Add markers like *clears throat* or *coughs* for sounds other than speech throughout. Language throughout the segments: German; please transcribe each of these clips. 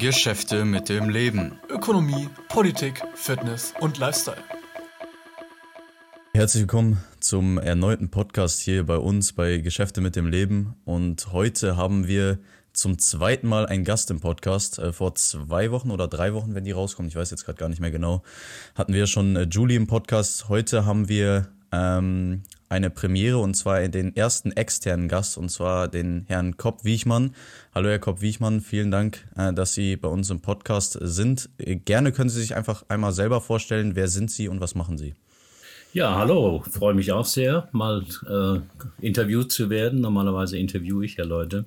Geschäfte mit dem Leben. Ökonomie, Politik, Fitness und Lifestyle. Herzlich willkommen zum erneuten Podcast hier bei uns bei Geschäfte mit dem Leben. Und heute haben wir zum zweiten Mal einen Gast im Podcast. Äh, vor zwei Wochen oder drei Wochen, wenn die rauskommen, ich weiß jetzt gerade gar nicht mehr genau, hatten wir schon äh, Julie im Podcast. Heute haben wir ähm, eine Premiere und zwar den ersten externen Gast und zwar den Herrn Kopp Wiechmann. Hallo Herr Kopp Wiechmann, vielen Dank, äh, dass Sie bei uns im Podcast sind. Äh, gerne können Sie sich einfach einmal selber vorstellen, wer sind Sie und was machen Sie? Ja, hallo, freue mich auch sehr, mal äh, interviewt zu werden. Normalerweise interviewe ich ja Leute,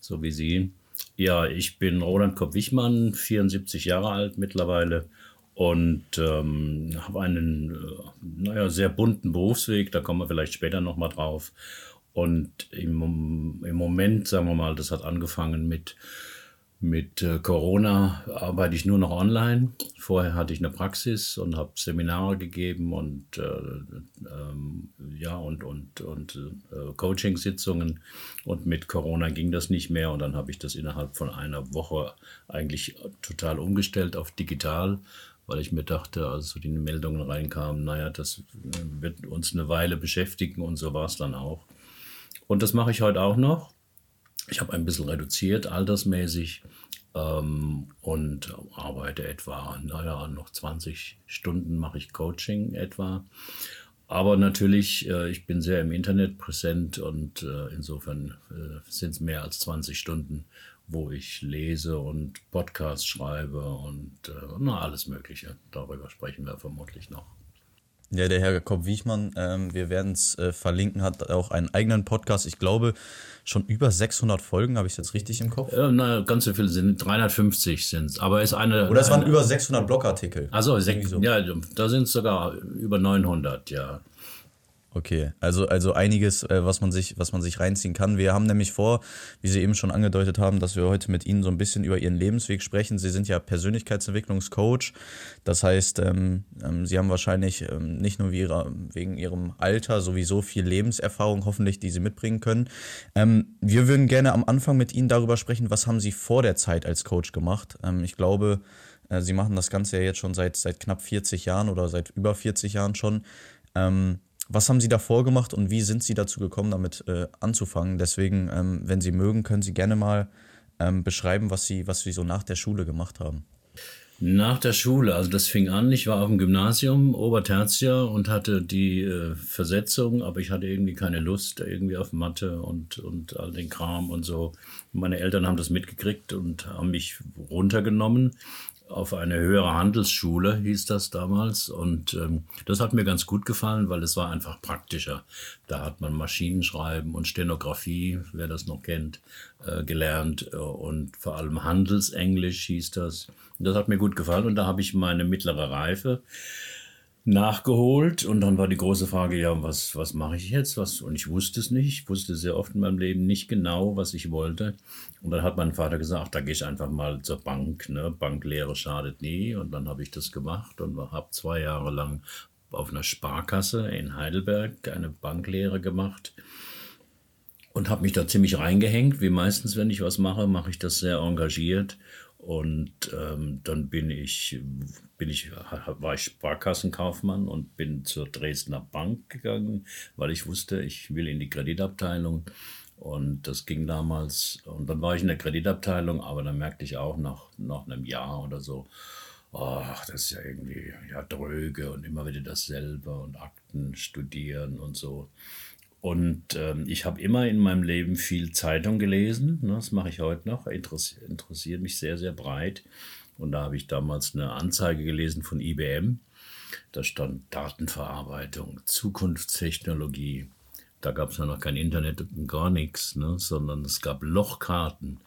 so wie Sie. Ja, ich bin Roland Kopp-Wichmann, 74 Jahre alt mittlerweile und ähm, habe einen, äh, naja, sehr bunten Berufsweg, da kommen wir vielleicht später nochmal drauf. Und im, im Moment, sagen wir mal, das hat angefangen mit, mit äh, Corona, arbeite ich nur noch online. Vorher hatte ich eine Praxis und habe Seminare gegeben und, äh, ähm, ja, und, und, und äh, Coaching-Sitzungen. Und mit Corona ging das nicht mehr und dann habe ich das innerhalb von einer Woche eigentlich total umgestellt auf digital weil ich mir dachte, als die Meldungen reinkamen, naja, das wird uns eine Weile beschäftigen und so war es dann auch. Und das mache ich heute auch noch. Ich habe ein bisschen reduziert, altersmäßig, ähm, und arbeite etwa, naja, noch 20 Stunden mache ich Coaching etwa. Aber natürlich, äh, ich bin sehr im Internet präsent und äh, insofern äh, sind es mehr als 20 Stunden wo ich lese und Podcasts schreibe und äh, na, alles Mögliche. Darüber sprechen wir vermutlich noch. Ja, der Herr Kopp-Wiechmann, ähm, wir werden es äh, verlinken, hat auch einen eigenen Podcast. Ich glaube, schon über 600 Folgen, habe ich es jetzt richtig im Kopf? Äh, na, ganz so viele sind, 350 sind es. Aber ist eine. Oder es waren über 600 Blogartikel. Also, so. ja, da sind es sogar über 900, ja. Okay, also, also einiges, äh, was, man sich, was man sich reinziehen kann. Wir haben nämlich vor, wie Sie eben schon angedeutet haben, dass wir heute mit Ihnen so ein bisschen über Ihren Lebensweg sprechen. Sie sind ja Persönlichkeitsentwicklungscoach. Das heißt, ähm, ähm, Sie haben wahrscheinlich ähm, nicht nur ihrer, wegen Ihrem Alter sowieso viel Lebenserfahrung hoffentlich, die Sie mitbringen können. Ähm, wir würden gerne am Anfang mit Ihnen darüber sprechen, was haben Sie vor der Zeit als Coach gemacht. Ähm, ich glaube, äh, Sie machen das Ganze ja jetzt schon seit, seit knapp 40 Jahren oder seit über 40 Jahren schon. Was haben Sie davor gemacht und wie sind Sie dazu gekommen, damit äh, anzufangen? Deswegen, ähm, wenn Sie mögen, können Sie gerne mal ähm, beschreiben, was Sie, was Sie so nach der Schule gemacht haben. Nach der Schule, also das fing an, ich war auf dem Gymnasium, Obertertia und hatte die äh, Versetzung, aber ich hatte irgendwie keine Lust irgendwie auf Mathe und, und all den Kram und so. Meine Eltern haben das mitgekriegt und haben mich runtergenommen auf eine höhere Handelsschule, hieß das damals. Und ähm, das hat mir ganz gut gefallen, weil es war einfach praktischer. Da hat man Maschinenschreiben und Stenografie, wer das noch kennt, äh, gelernt. Und vor allem Handelsenglisch hieß das. Und das hat mir gut gefallen. Und da habe ich meine mittlere Reife nachgeholt und dann war die große Frage, ja, was, was mache ich jetzt? Was, und ich wusste es nicht. Ich wusste sehr oft in meinem Leben nicht genau, was ich wollte. Und dann hat mein Vater gesagt, da gehe ich einfach mal zur Bank. Ne? Banklehre schadet nie. Und dann habe ich das gemacht und habe zwei Jahre lang auf einer Sparkasse in Heidelberg eine Banklehre gemacht und habe mich da ziemlich reingehängt. Wie meistens, wenn ich was mache, mache ich das sehr engagiert und ähm, dann bin ich, bin ich, war ich Sparkassenkaufmann und bin zur Dresdner Bank gegangen, weil ich wusste, ich will in die Kreditabteilung. Und das ging damals. Und dann war ich in der Kreditabteilung, aber dann merkte ich auch nach, nach einem Jahr oder so, ach, das ist ja irgendwie ja dröge und immer wieder dasselbe und Akten studieren und so. Und ähm, ich habe immer in meinem Leben viel Zeitung gelesen. Ne, das mache ich heute noch. Interess interessiert mich sehr, sehr breit. Und da habe ich damals eine Anzeige gelesen von IBM. Da stand Datenverarbeitung, Zukunftstechnologie. Da gab es ja noch kein Internet und gar nichts, ne, sondern es gab Lochkarten.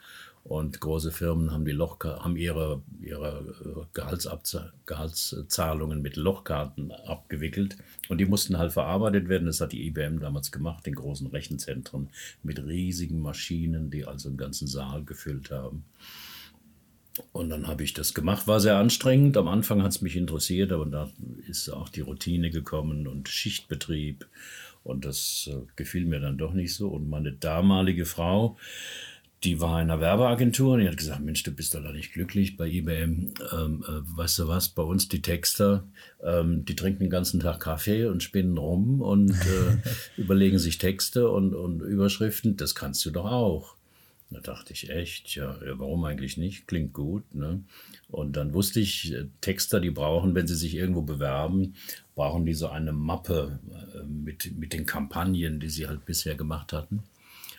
Und große Firmen haben, die Loch, haben ihre, ihre äh, Gehaltszahlungen mit Lochkarten abgewickelt. Und die mussten halt verarbeitet werden. Das hat die IBM damals gemacht, in großen Rechenzentren mit riesigen Maschinen, die also einen ganzen Saal gefüllt haben. Und dann habe ich das gemacht, war sehr anstrengend. Am Anfang hat es mich interessiert, aber da ist auch die Routine gekommen und Schichtbetrieb. Und das äh, gefiel mir dann doch nicht so. Und meine damalige Frau, die war in einer Werbeagentur und die hat gesagt, Mensch, du bist doch da nicht glücklich bei IBM. Ähm, äh, weißt du was, bei uns die Texter, ähm, die trinken den ganzen Tag Kaffee und spinnen rum und äh, *laughs* überlegen sich Texte und, und Überschriften. Das kannst du doch auch. Da dachte ich echt, ja, warum eigentlich nicht? Klingt gut. Ne? Und dann wusste ich, äh, Texter, die brauchen, wenn sie sich irgendwo bewerben, brauchen die so eine Mappe äh, mit, mit den Kampagnen, die sie halt bisher gemacht hatten.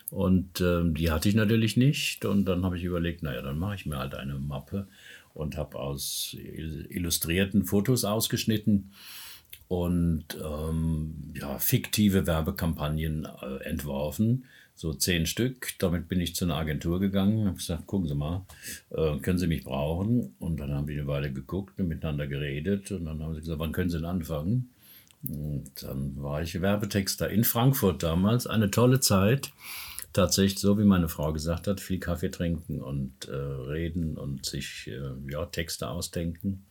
Und ähm, die hatte ich natürlich nicht. Und dann habe ich überlegt, naja, dann mache ich mir halt eine Mappe und habe aus illustrierten Fotos ausgeschnitten und ähm, ja, fiktive Werbekampagnen äh, entworfen, so zehn Stück. Damit bin ich zu einer Agentur gegangen, habe gesagt, gucken Sie mal, äh, können Sie mich brauchen? Und dann haben die eine Weile geguckt und miteinander geredet und dann haben sie gesagt, wann können Sie denn anfangen? Und dann war ich Werbetexter in Frankfurt damals, eine tolle Zeit tatsächlich so, wie meine Frau gesagt hat, viel Kaffee trinken und äh, reden und sich äh, ja, Texte ausdenken.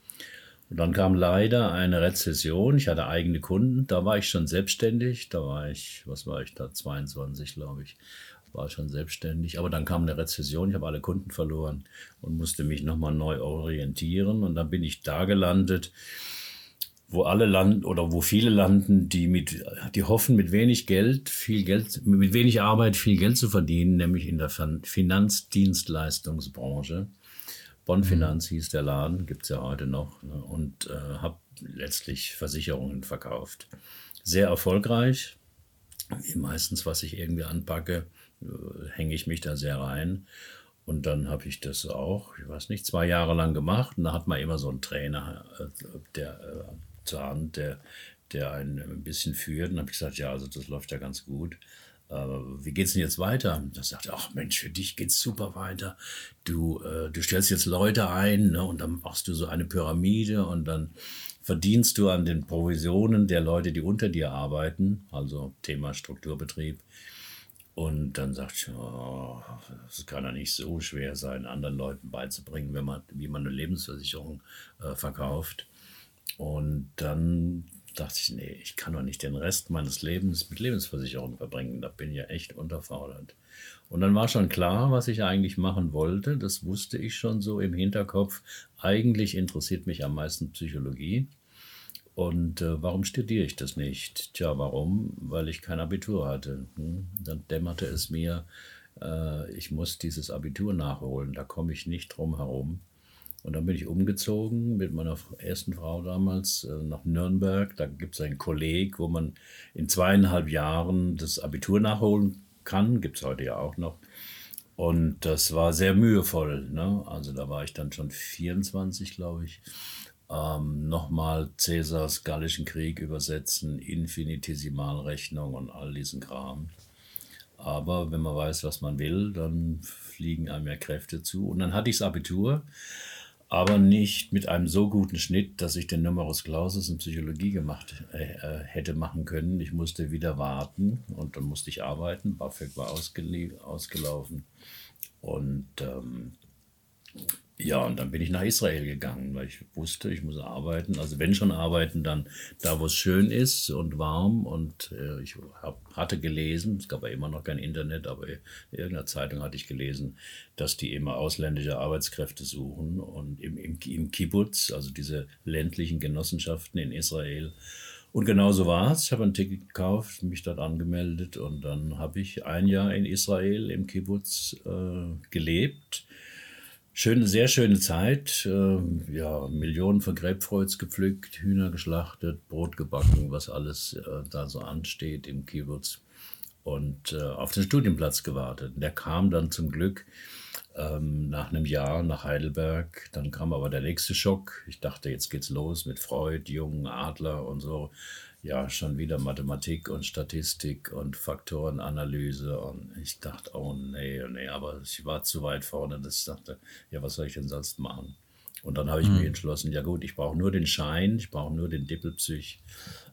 Und dann kam leider eine Rezession. Ich hatte eigene Kunden. Da war ich schon selbstständig. Da war ich, was war ich da, 22, glaube ich, war schon selbstständig. Aber dann kam eine Rezession. Ich habe alle Kunden verloren und musste mich nochmal neu orientieren. Und dann bin ich da gelandet wo alle landen oder wo viele landen, die mit, die hoffen, mit wenig Geld, viel Geld, mit wenig Arbeit viel Geld zu verdienen, nämlich in der Finanzdienstleistungsbranche. Bonn mhm. Finanz hieß der Laden, gibt es ja heute noch, ne, und äh, habe letztlich Versicherungen verkauft. Sehr erfolgreich. Meistens, was ich irgendwie anpacke, äh, hänge ich mich da sehr rein. Und dann habe ich das auch, ich weiß nicht, zwei Jahre lang gemacht. Und da hat man immer so einen Trainer, äh, der zur Hand, der, der einen ein bisschen führt. Und habe ich gesagt, ja, also das läuft ja ganz gut. Aber wie geht's denn jetzt weiter? Da sagt er, ach Mensch, für dich geht's super weiter. Du, äh, du stellst jetzt Leute ein ne, und dann machst du so eine Pyramide und dann verdienst du an den Provisionen der Leute, die unter dir arbeiten, also Thema Strukturbetrieb. Und dann sagt ich, oh, das kann ja nicht so schwer sein, anderen Leuten beizubringen, wenn man, wie man eine Lebensversicherung äh, verkauft. Und dann dachte ich, nee, ich kann doch nicht den Rest meines Lebens mit Lebensversicherung verbringen. Da bin ich ja echt unterfordert. Und dann war schon klar, was ich eigentlich machen wollte. Das wusste ich schon so im Hinterkopf. Eigentlich interessiert mich am meisten Psychologie. Und äh, warum studiere ich das nicht? Tja, warum? Weil ich kein Abitur hatte. Hm? Dann dämmerte es mir, äh, ich muss dieses Abitur nachholen. Da komme ich nicht drum herum. Und dann bin ich umgezogen mit meiner ersten Frau damals äh, nach Nürnberg. Da gibt es ein Kolleg, wo man in zweieinhalb Jahren das Abitur nachholen kann. Gibt es heute ja auch noch. Und das war sehr mühevoll. Ne? Also da war ich dann schon 24, glaube ich. Ähm, Nochmal Cäsars Gallischen Krieg übersetzen, Infinitesimalrechnung und all diesen Kram. Aber wenn man weiß, was man will, dann fliegen einem mehr Kräfte zu. Und dann hatte ich das Abitur aber nicht mit einem so guten Schnitt, dass ich den Numerus Clausus in Psychologie gemacht äh, äh, hätte machen können. Ich musste wieder warten und dann musste ich arbeiten. BAföG war ausgelaufen und ähm, ja, und dann bin ich nach Israel gegangen, weil ich wusste, ich muss arbeiten. Also wenn schon arbeiten, dann da, wo es schön ist und warm. Und äh, ich hab, hatte gelesen, es gab ja immer noch kein Internet, aber in irgendeiner Zeitung hatte ich gelesen, dass die immer ausländische Arbeitskräfte suchen. Und im, im, im Kibbutz, also diese ländlichen Genossenschaften in Israel. Und genau so war es. Ich habe ein Ticket gekauft, mich dort angemeldet und dann habe ich ein Jahr in Israel im Kibbutz äh, gelebt Schöne, sehr schöne Zeit. Äh, ja, Millionen von Grapefruits gepflückt, Hühner geschlachtet, Brot gebacken, was alles äh, da so ansteht im Kibbutz. Und äh, auf den Studienplatz gewartet. Der kam dann zum Glück ähm, nach einem Jahr nach Heidelberg. Dann kam aber der nächste Schock. Ich dachte, jetzt geht's los mit Freud, Jungen, Adler und so ja schon wieder Mathematik und Statistik und Faktorenanalyse und ich dachte, oh nee, oh nee, aber ich war zu weit vorne, dass ich dachte, ja, was soll ich denn sonst machen? Und dann habe ich mhm. mich entschlossen, ja gut, ich brauche nur den Schein, ich brauche nur den Dippelpsych,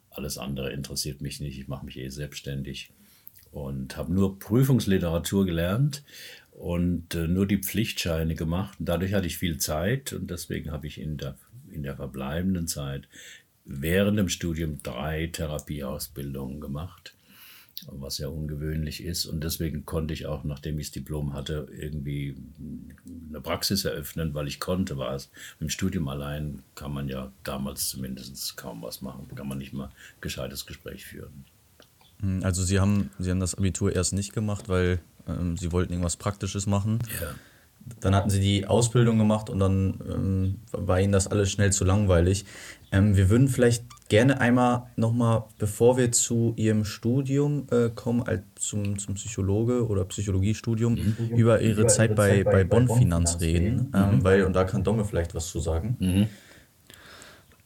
alles andere interessiert mich nicht, ich mache mich eh selbstständig und habe nur Prüfungsliteratur gelernt und äh, nur die Pflichtscheine gemacht. Und dadurch hatte ich viel Zeit und deswegen habe ich in der, in der verbleibenden Zeit während dem Studium drei Therapieausbildungen gemacht. was ja ungewöhnlich ist. Und deswegen konnte ich auch, nachdem ich das Diplom hatte, irgendwie eine Praxis eröffnen, weil ich konnte was. Im Studium allein kann man ja damals zumindest kaum was machen. Kann man nicht mal ein gescheites Gespräch führen. Hm, also Sie haben, Sie haben das Abitur erst nicht gemacht, weil ähm, Sie wollten irgendwas Praktisches machen. Ja. Dann hatten Sie die Ausbildung gemacht und dann ähm, war Ihnen das alles schnell zu langweilig. Ähm, wir würden vielleicht gerne einmal nochmal, bevor wir zu Ihrem Studium äh, kommen, als zum, zum Psychologe oder Psychologiestudium, mhm. über Ihre über Zeit, Ihre bei, Zeit bei, bei Bonn Finanz reden, ähm, mhm. weil, und da kann Domme vielleicht was zu sagen. Mhm.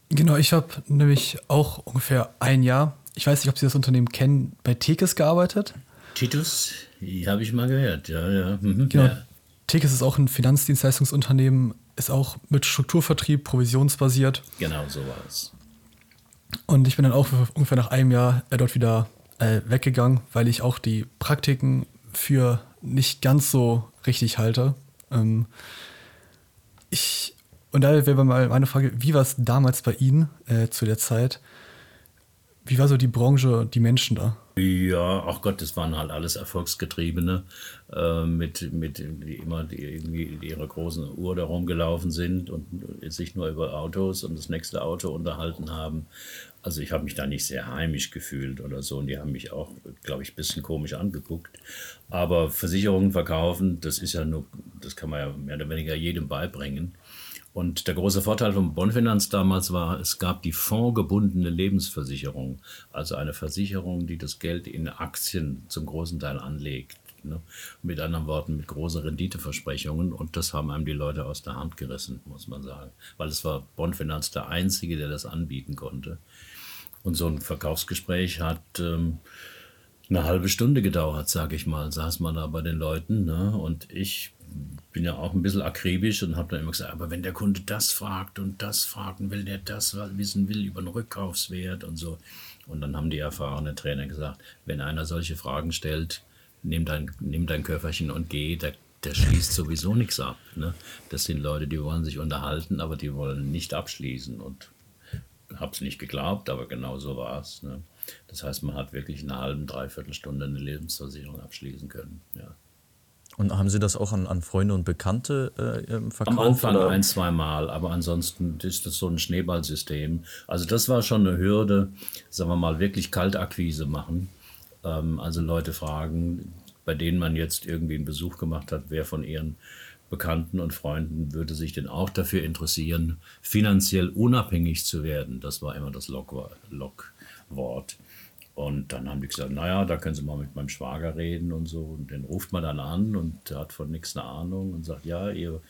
Genau, ich habe nämlich auch ungefähr ein Jahr, ich weiß nicht, ob Sie das Unternehmen kennen, bei Tekes gearbeitet. Titus, habe ich mal gehört, ja, ja. Mhm. Genau. Ja. Tekes ist auch ein Finanzdienstleistungsunternehmen, ist auch mit Strukturvertrieb, provisionsbasiert. Genau, so war es. Und ich bin dann auch ungefähr nach einem Jahr äh, dort wieder äh, weggegangen, weil ich auch die Praktiken für nicht ganz so richtig halte. Ähm, ich, und da wäre mal meine Frage, wie war es damals bei Ihnen äh, zu der Zeit? Wie war so die Branche, die Menschen da? Ja, ach Gott, das waren halt alles Erfolgsgetriebene, äh, mit, mit die immer die irgendwie ihre großen Uhr da rumgelaufen sind und sich nur über Autos und das nächste Auto unterhalten haben. Also ich habe mich da nicht sehr heimisch gefühlt oder so und die haben mich auch, glaube ich, ein bisschen komisch angeguckt. Aber Versicherungen verkaufen, das ist ja nur, das kann man ja mehr oder weniger jedem beibringen. Und der große Vorteil von Bonfinanz damals war, es gab die fondgebundene Lebensversicherung, also eine Versicherung, die das Geld in Aktien zum großen Teil anlegt. Ne? Mit anderen Worten, mit großen Renditeversprechungen. Und das haben einem die Leute aus der Hand gerissen, muss man sagen. Weil es war Bonfinanz der Einzige, der das anbieten konnte. Und so ein Verkaufsgespräch hat ähm, eine halbe Stunde gedauert, sage ich mal. Saß man da bei den Leuten. Ne? Und ich bin ja auch ein bisschen akribisch und habe dann immer gesagt, aber wenn der Kunde das fragt und das fragt und will der das wissen will über den Rückkaufswert und so. Und dann haben die erfahrenen Trainer gesagt, wenn einer solche Fragen stellt, nimm dein, nimm dein Köfferchen und geh, der, der schließt sowieso nichts ab. Ne? Das sind Leute, die wollen sich unterhalten, aber die wollen nicht abschließen. Und habe es nicht geglaubt, aber genau so war es. Ne? Das heißt, man hat wirklich in einer halben, dreiviertel Stunde eine Lebensversicherung abschließen können. Ja. Und haben Sie das auch an, an Freunde und Bekannte äh, ähm, verkauft? Am Anfang oder? ein, zwei Mal, aber ansonsten ist das so ein Schneeballsystem. Also das war schon eine Hürde, sagen wir mal, wirklich Kaltakquise machen. Ähm, also Leute fragen, bei denen man jetzt irgendwie einen Besuch gemacht hat, wer von ihren Bekannten und Freunden würde sich denn auch dafür interessieren, finanziell unabhängig zu werden. Das war immer das Lockwort. Und dann haben die gesagt, naja, da können Sie mal mit meinem Schwager reden und so. Und den ruft man dann an und hat von nichts eine Ahnung und sagt, ja, ihr,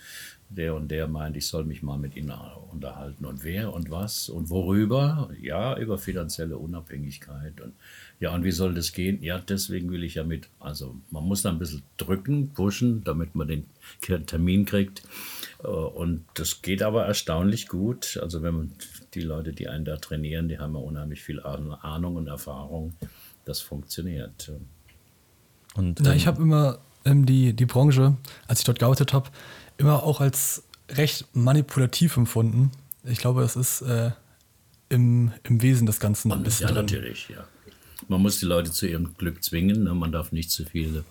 der und der meint, ich soll mich mal mit Ihnen unterhalten. Und wer und was und worüber? Ja, über finanzielle Unabhängigkeit. Und ja, und wie soll das gehen? Ja, deswegen will ich ja mit. Also man muss da ein bisschen drücken, pushen, damit man den Termin kriegt. Äh, und das geht aber erstaunlich gut. Also wenn man die Leute, die einen da trainieren, die haben ja unheimlich viel Ahnung und Erfahrung. Das funktioniert. Und, Na, ich ähm, habe immer ähm, die, die Branche, als ich dort gearbeitet habe, immer auch als recht manipulativ empfunden. Ich glaube, es ist äh, im, im Wesen des Ganzen ein bisschen. Ja, drin. natürlich, ja. Man muss die Leute zu ihrem Glück zwingen. Ne? Man darf nicht zu viele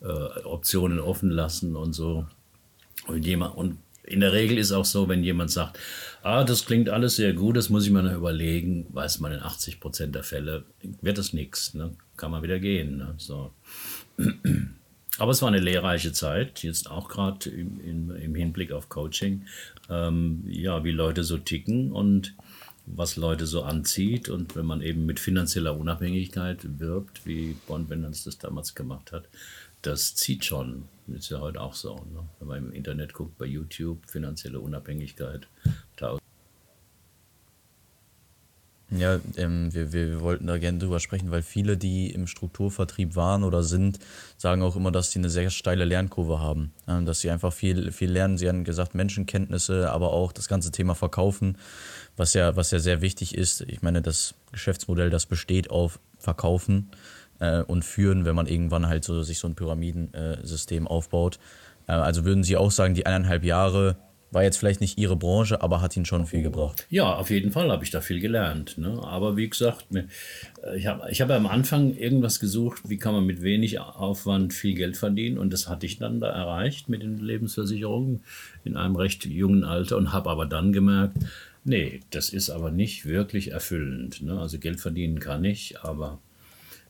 äh, Optionen offen lassen und so. Und, jemand, und in der Regel ist auch so, wenn jemand sagt, ah, das klingt alles sehr gut, das muss ich mir noch überlegen, weiß man in 80 Prozent der Fälle, wird das nichts, ne? kann man wieder gehen. Ne? So. Aber es war eine lehrreiche Zeit, jetzt auch gerade im, im, Hinblick auf Coaching, ähm, ja, wie Leute so ticken und was Leute so anzieht. Und wenn man eben mit finanzieller Unabhängigkeit wirbt, wie Bonn Benz das damals gemacht hat, das zieht schon. Ist ja heute auch so. Ne? Wenn man im Internet guckt, bei YouTube, finanzielle Unabhängigkeit. Ja, ähm, wir, wir, wollten da gerne drüber sprechen, weil viele, die im Strukturvertrieb waren oder sind, sagen auch immer, dass sie eine sehr steile Lernkurve haben. Ähm, dass sie einfach viel, viel lernen. Sie haben gesagt, Menschenkenntnisse, aber auch das ganze Thema Verkaufen, was ja, was ja sehr wichtig ist. Ich meine, das Geschäftsmodell, das besteht auf Verkaufen äh, und führen, wenn man irgendwann halt so sich so ein Pyramidensystem aufbaut. Äh, also würden Sie auch sagen, die eineinhalb Jahre war jetzt vielleicht nicht Ihre Branche, aber hat Ihnen schon viel gebracht. Ja, auf jeden Fall habe ich da viel gelernt. Ne? Aber wie gesagt, ich habe ich hab am Anfang irgendwas gesucht, wie kann man mit wenig Aufwand viel Geld verdienen. Und das hatte ich dann da erreicht mit den Lebensversicherungen in einem recht jungen Alter und habe aber dann gemerkt, nee, das ist aber nicht wirklich erfüllend. Ne? Also Geld verdienen kann ich, aber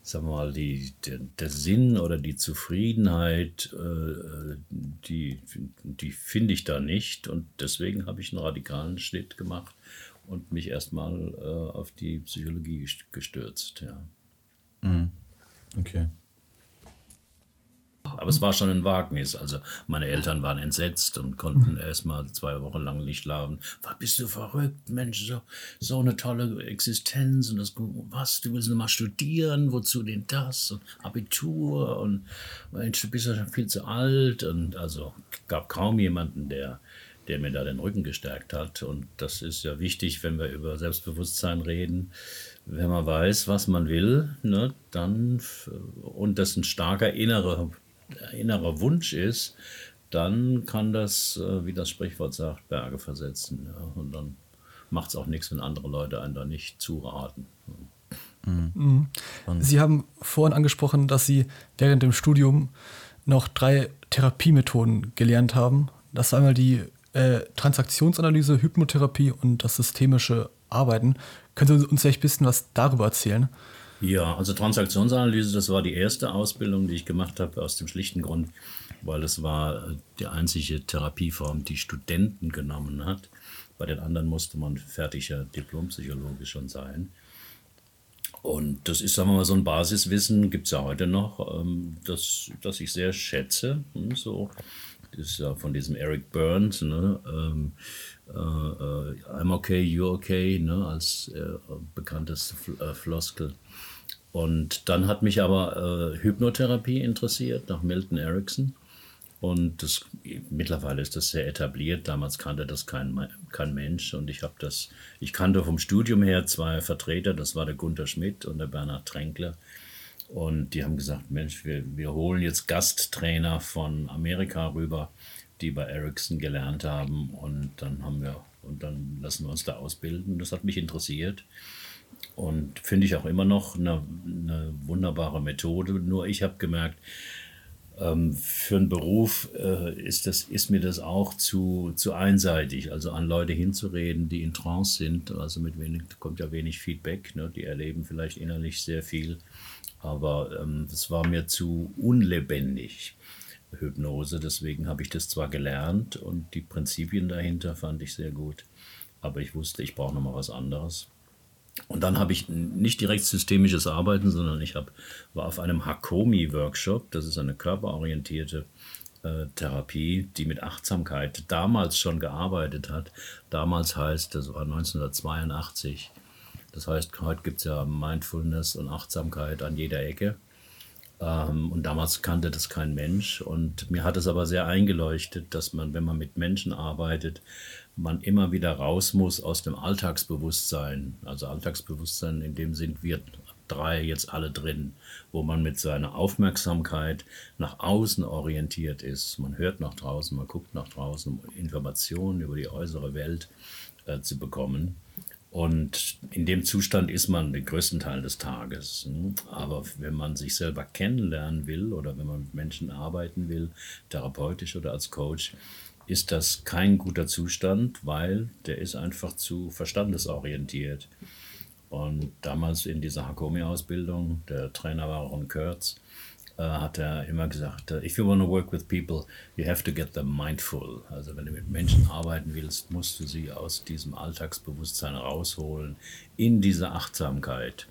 sagen wir mal, die, der, der Sinn oder die Zufriedenheit, äh, die, die finde ich da nicht. Und deswegen habe ich einen radikalen Schnitt gemacht und mich erstmal äh, auf die Psychologie gestürzt. Ja. Mhm. Okay. Aber es war schon ein Wagnis. Also meine Eltern waren entsetzt und konnten erst mal zwei Wochen lang nicht schlafen. Was bist du verrückt, Mensch, so, so eine tolle Existenz und das, was, du willst nur mal studieren, wozu denn das und Abitur und Mensch, du bist ja schon viel zu alt und also gab kaum jemanden, der der mir da den Rücken gestärkt hat. Und das ist ja wichtig, wenn wir über Selbstbewusstsein reden. Wenn man weiß, was man will, ne, dann und das ein starker innerer innerer Wunsch ist, dann kann das, äh, wie das Sprichwort sagt, Berge versetzen. Ja. Und dann macht es auch nichts, wenn andere Leute einen da nicht zuraten. Mhm. Sie haben vorhin angesprochen, dass Sie während dem Studium noch drei Therapiemethoden gelernt haben. Das war einmal die äh, Transaktionsanalyse, Hypnotherapie und das systemische Arbeiten. Können Sie uns vielleicht ein bisschen was darüber erzählen? Ja, also Transaktionsanalyse, das war die erste Ausbildung, die ich gemacht habe, aus dem schlichten Grund, weil es war die einzige Therapieform, die Studenten genommen hat. Bei den anderen musste man fertiger Diplompsychologe schon sein. Und das ist, sagen wir mal, so ein Basiswissen, gibt es ja heute noch, ähm, das, das ich sehr schätze. Hm, so, das ist ja von diesem Eric Burns, ne? Ähm, äh, äh, I'm okay, you're okay, ne? als äh, bekanntes äh, Floskel. Und dann hat mich aber äh, Hypnotherapie interessiert, nach Milton Erickson. Und das, mittlerweile ist das sehr etabliert. Damals kannte das kein, kein Mensch. Und ich habe das, ich kannte vom Studium her zwei Vertreter, das war der Gunther Schmidt und der Bernhard Tränkler. Und die haben gesagt, Mensch, wir, wir holen jetzt Gasttrainer von Amerika rüber, die bei Ericsson gelernt haben. Und dann haben wir, und dann lassen wir uns da ausbilden. Das hat mich interessiert. Und finde ich auch immer noch eine, eine wunderbare Methode. Nur ich habe gemerkt, ähm, für einen Beruf äh, ist, das, ist mir das auch zu, zu einseitig. Also an Leute hinzureden, die in Trance sind, also mit wenig, kommt ja wenig Feedback, ne? die erleben vielleicht innerlich sehr viel. Aber ähm, das war mir zu unlebendig, Hypnose. Deswegen habe ich das zwar gelernt und die Prinzipien dahinter fand ich sehr gut. Aber ich wusste, ich brauche nochmal was anderes. Und dann habe ich nicht direkt systemisches Arbeiten, sondern ich hab, war auf einem Hakomi-Workshop. Das ist eine körperorientierte äh, Therapie, die mit Achtsamkeit damals schon gearbeitet hat. Damals heißt, das war 1982. Das heißt, heute gibt es ja Mindfulness und Achtsamkeit an jeder Ecke. Ähm, und damals kannte das kein Mensch. Und mir hat es aber sehr eingeleuchtet, dass man, wenn man mit Menschen arbeitet, man immer wieder raus muss aus dem Alltagsbewusstsein. Also Alltagsbewusstsein, in dem sind wir drei jetzt alle drin, wo man mit seiner Aufmerksamkeit nach außen orientiert ist. Man hört nach draußen, man guckt nach draußen, um Informationen über die äußere Welt äh, zu bekommen. Und in dem Zustand ist man den größten Teil des Tages. Ne? Aber wenn man sich selber kennenlernen will oder wenn man mit Menschen arbeiten will, therapeutisch oder als Coach, ist das kein guter Zustand, weil der ist einfach zu verstandesorientiert. Und damals in dieser Hakomi-Ausbildung, der Trainer war Ron Kurtz, äh, hat er immer gesagt, äh, if you want to work with people, you have to get them mindful. Also wenn du mit Menschen arbeiten willst, musst du sie aus diesem Alltagsbewusstsein rausholen, in diese Achtsamkeit.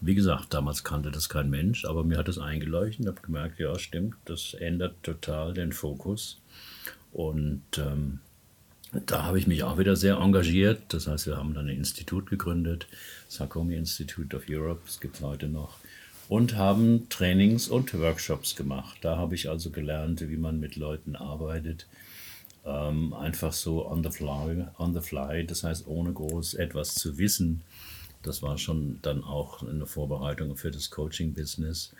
Wie gesagt, damals kannte das kein Mensch, aber mir hat es eingeleuchtet habe gemerkt, ja, stimmt, das ändert total den Fokus. Und ähm, da habe ich mich auch wieder sehr engagiert. Das heißt, wir haben dann ein Institut gegründet, Sarkomi Institute of Europe, das gibt es heute noch, und haben Trainings und Workshops gemacht. Da habe ich also gelernt, wie man mit Leuten arbeitet. Ähm, einfach so on the fly, on the fly, das heißt ohne groß etwas zu wissen. Das war schon dann auch eine Vorbereitung für das Coaching-Business.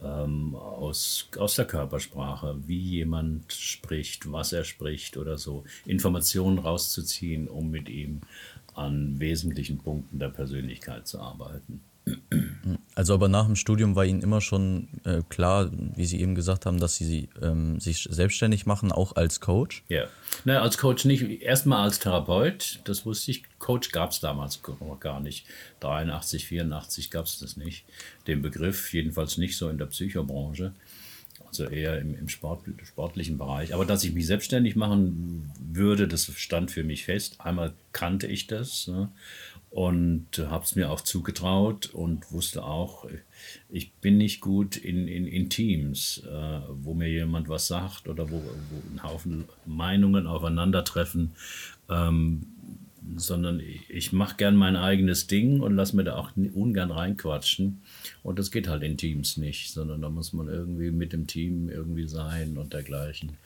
ähm, aus, aus der Körpersprache, wie jemand spricht, was er spricht oder so, Informationen rauszuziehen, um mit ihm an wesentlichen Punkten der Persönlichkeit zu arbeiten. Also aber nach dem Studium war Ihnen immer schon äh, klar, wie Sie eben gesagt haben, dass Sie ähm, sich selbstständig machen, auch als Coach? Ja, naja, als Coach nicht, erstmal als Therapeut, das wusste ich. Coach gab es damals gar nicht. 83, 84 gab es das nicht. Den Begriff jedenfalls nicht so in der Psychobranche, also eher im, im Sport, sportlichen Bereich. Aber dass ich mich selbstständig machen würde, das stand für mich fest. Einmal kannte ich das. Ne? Und habe es mir auch zugetraut und wusste auch, ich bin nicht gut in, in, in Teams, äh, wo mir jemand was sagt oder wo, wo ein Haufen Meinungen aufeinandertreffen, ähm, sondern ich mache gern mein eigenes Ding und lasse mir da auch ungern reinquatschen. Und das geht halt in Teams nicht, sondern da muss man irgendwie mit dem Team irgendwie sein und dergleichen.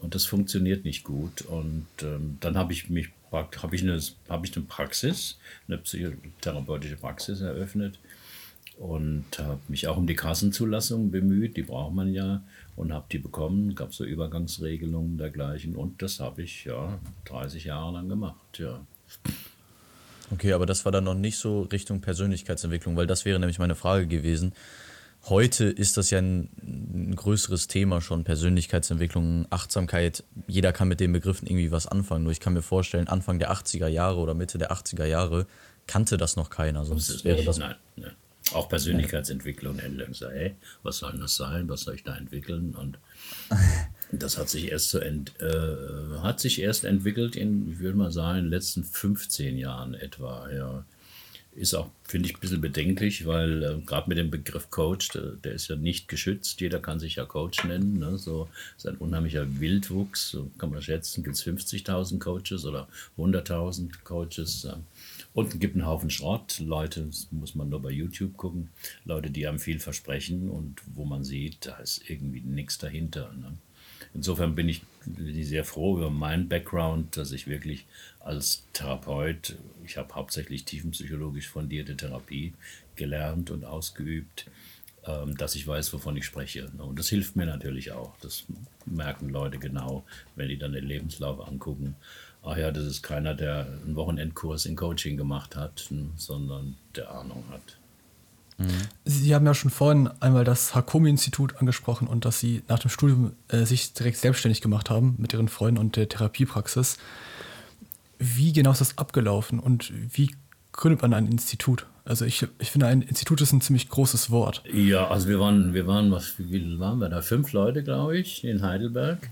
Und das funktioniert nicht gut. Und ähm, dann habe ich mich habe ich, eine, hab ich eine Praxis, eine psychotherapeutische Praxis eröffnet und habe mich auch um die Kassenzulassung bemüht, die braucht man ja und habe die bekommen, gab so Übergangsregelungen dergleichen und das habe ich ja 30 Jahre lang gemacht, ja. Okay, aber das war dann noch nicht so Richtung Persönlichkeitsentwicklung, weil das wäre nämlich meine Frage gewesen. Heute ist das ja ein, ein, größeres Thema schon, Persönlichkeitsentwicklung, Achtsamkeit. Jeder kann mit den Begriffen irgendwie was anfangen. Nur ich kann mir vorstellen, Anfang der 80er Jahre oder Mitte der 80er Jahre kannte das noch keiner. Sonst das wäre das. Nein, nein. Auch Persönlichkeitsentwicklung gesagt, hey, was soll das sein? Was soll ich da entwickeln? Und *laughs* das hat sich erst so ent, äh, hat sich erst entwickelt in, ich würde mal sagen, in den letzten 15 Jahren etwa. Ja ist auch, finde ich, ein bisschen bedenklich, weil äh, gerade mit dem Begriff Coach, der, der, ist ja nicht geschützt. Jeder kann sich ja Coach nennen. Ne? So ist ein unheimlicher Wildwuchs. So kann man schätzen, gibt es 50.000 Coaches oder 100.000 Coaches. Und es gibt einen Haufen Schrott. Leute, das muss man nur bei YouTube gucken, Leute, die einem viel versprechen und wo man sieht, da ist irgendwie nichts dahinter. Ne? Insofern bin ich, sehr froh über meinen Background, dass ich wirklich als Therapeut, ich habe hauptsächlich tiefenpsychologisch fundierte Therapie gelernt und ausgeübt, ähm, dass ich weiß, wovon ich spreche. Und das hilft mir natürlich auch. Das merken Leute genau, wenn die dann den Lebenslauf angucken. Ach ja, das ist keiner, der einen Wochenendkurs in Coaching gemacht hat, sondern der Ahnung hat. Sie haben ja schon vorhin einmal das Hakomi-Institut angesprochen und dass Sie nach dem Studium äh, sich direkt selbstständig gemacht haben mit Ihren Freunden und der Therapiepraxis. Wie genau ist das abgelaufen und wie gründet man ein Institut? Also ich, ich finde, ein Institut ist ein ziemlich großes Wort. Ja, also wir waren, wir waren, was, wie waren wir da? Fünf Leute, glaube ich, in Heidelberg.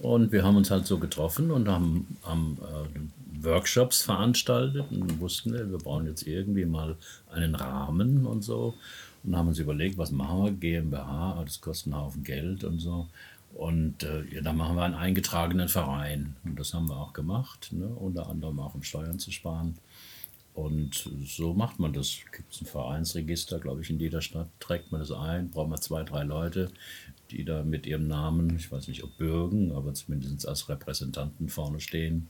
Und wir haben uns halt so getroffen und haben, haben äh, Workshops veranstaltet und wussten, wir brauchen jetzt irgendwie mal einen Rahmen und so. Und haben uns überlegt, was machen wir? GmbH, das kostet einen Haufen Geld und so. Und äh, ja, dann machen wir einen eingetragenen Verein. Und das haben wir auch gemacht, ne? unter anderem auch um Steuern zu sparen. Und so macht man das. Gibt es ein Vereinsregister, glaube ich, in jeder Stadt, trägt man das ein, braucht man zwei, drei Leute, die da mit ihrem Namen, ich weiß nicht ob bürgen, aber zumindest als Repräsentanten vorne stehen.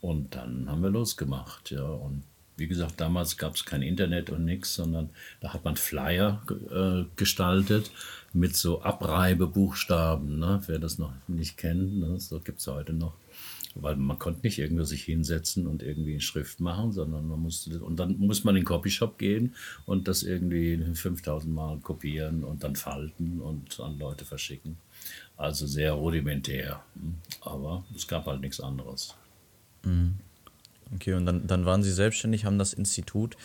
Und dann haben wir losgemacht, ja. Und wie gesagt, damals gab es kein Internet und nichts, sondern da hat man Flyer äh, gestaltet mit so Abreibebuchstaben, ne? wer das noch nicht kennt, ne? so gibt es heute noch. Weil man konnte nicht irgendwo sich hinsetzen und irgendwie eine Schrift machen, sondern man musste, und dann muss man in den Copyshop gehen und das irgendwie 5000 Mal kopieren und dann falten und an Leute verschicken. Also sehr rudimentär. Hm. Aber es gab halt nichts anderes. Mhm. Okay, und dann, dann waren Sie selbstständig, haben das Institut.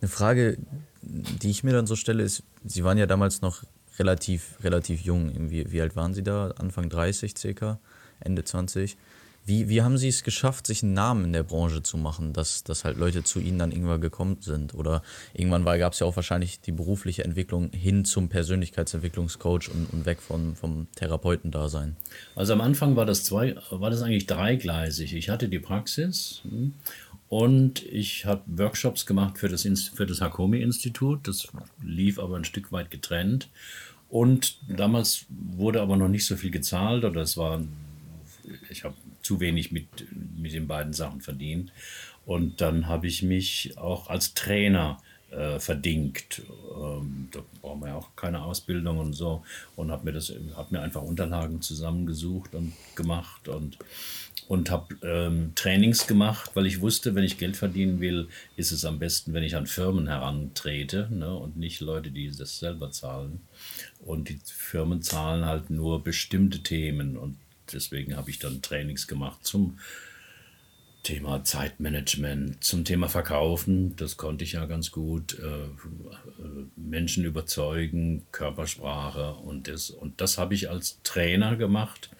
Eine Frage, die ich mir dann so stelle, ist, Sie waren ja damals noch relativ, relativ jung. Wie, wie alt waren Sie da? Anfang 30 circa? Ende 20? Wie, wie haben Sie es geschafft, sich einen Namen in der Branche zu machen, dass, dass halt Leute zu Ihnen dann irgendwann gekommen sind? Oder irgendwann gab es ja auch wahrscheinlich die berufliche Entwicklung hin zum Persönlichkeitsentwicklungscoach und, und weg von, vom Therapeutendasein. Also am Anfang war das, zwei, war das eigentlich dreigleisig. Ich hatte die Praxis hm, und ich habe Workshops gemacht für das, für das Hakomi-Institut. Das lief aber ein Stück weit getrennt. Und damals wurde aber noch nicht so viel gezahlt oder es war, ich habe zu wenig mit, mit den beiden Sachen verdient. Und dann habe ich mich auch als Trainer äh, verdingt. Ähm, da brauchen wir ja auch keine Ausbildung und so. Und habe mir habe mir einfach Unterlagen zusammengesucht und gemacht und und habe ähm, Trainings gemacht, weil ich wusste, wenn ich Geld verdienen will, ist es am besten, wenn ich an Firmen herantrete ne, und nicht Leute, die das selber zahlen. Und die Firmen zahlen halt nur bestimmte Themen und deswegen habe ich dann Trainings gemacht zum Thema Zeitmanagement, zum Thema Verkaufen, das konnte ich ja ganz gut, äh, Menschen überzeugen, Körpersprache und das, und das habe ich als Trainer gemacht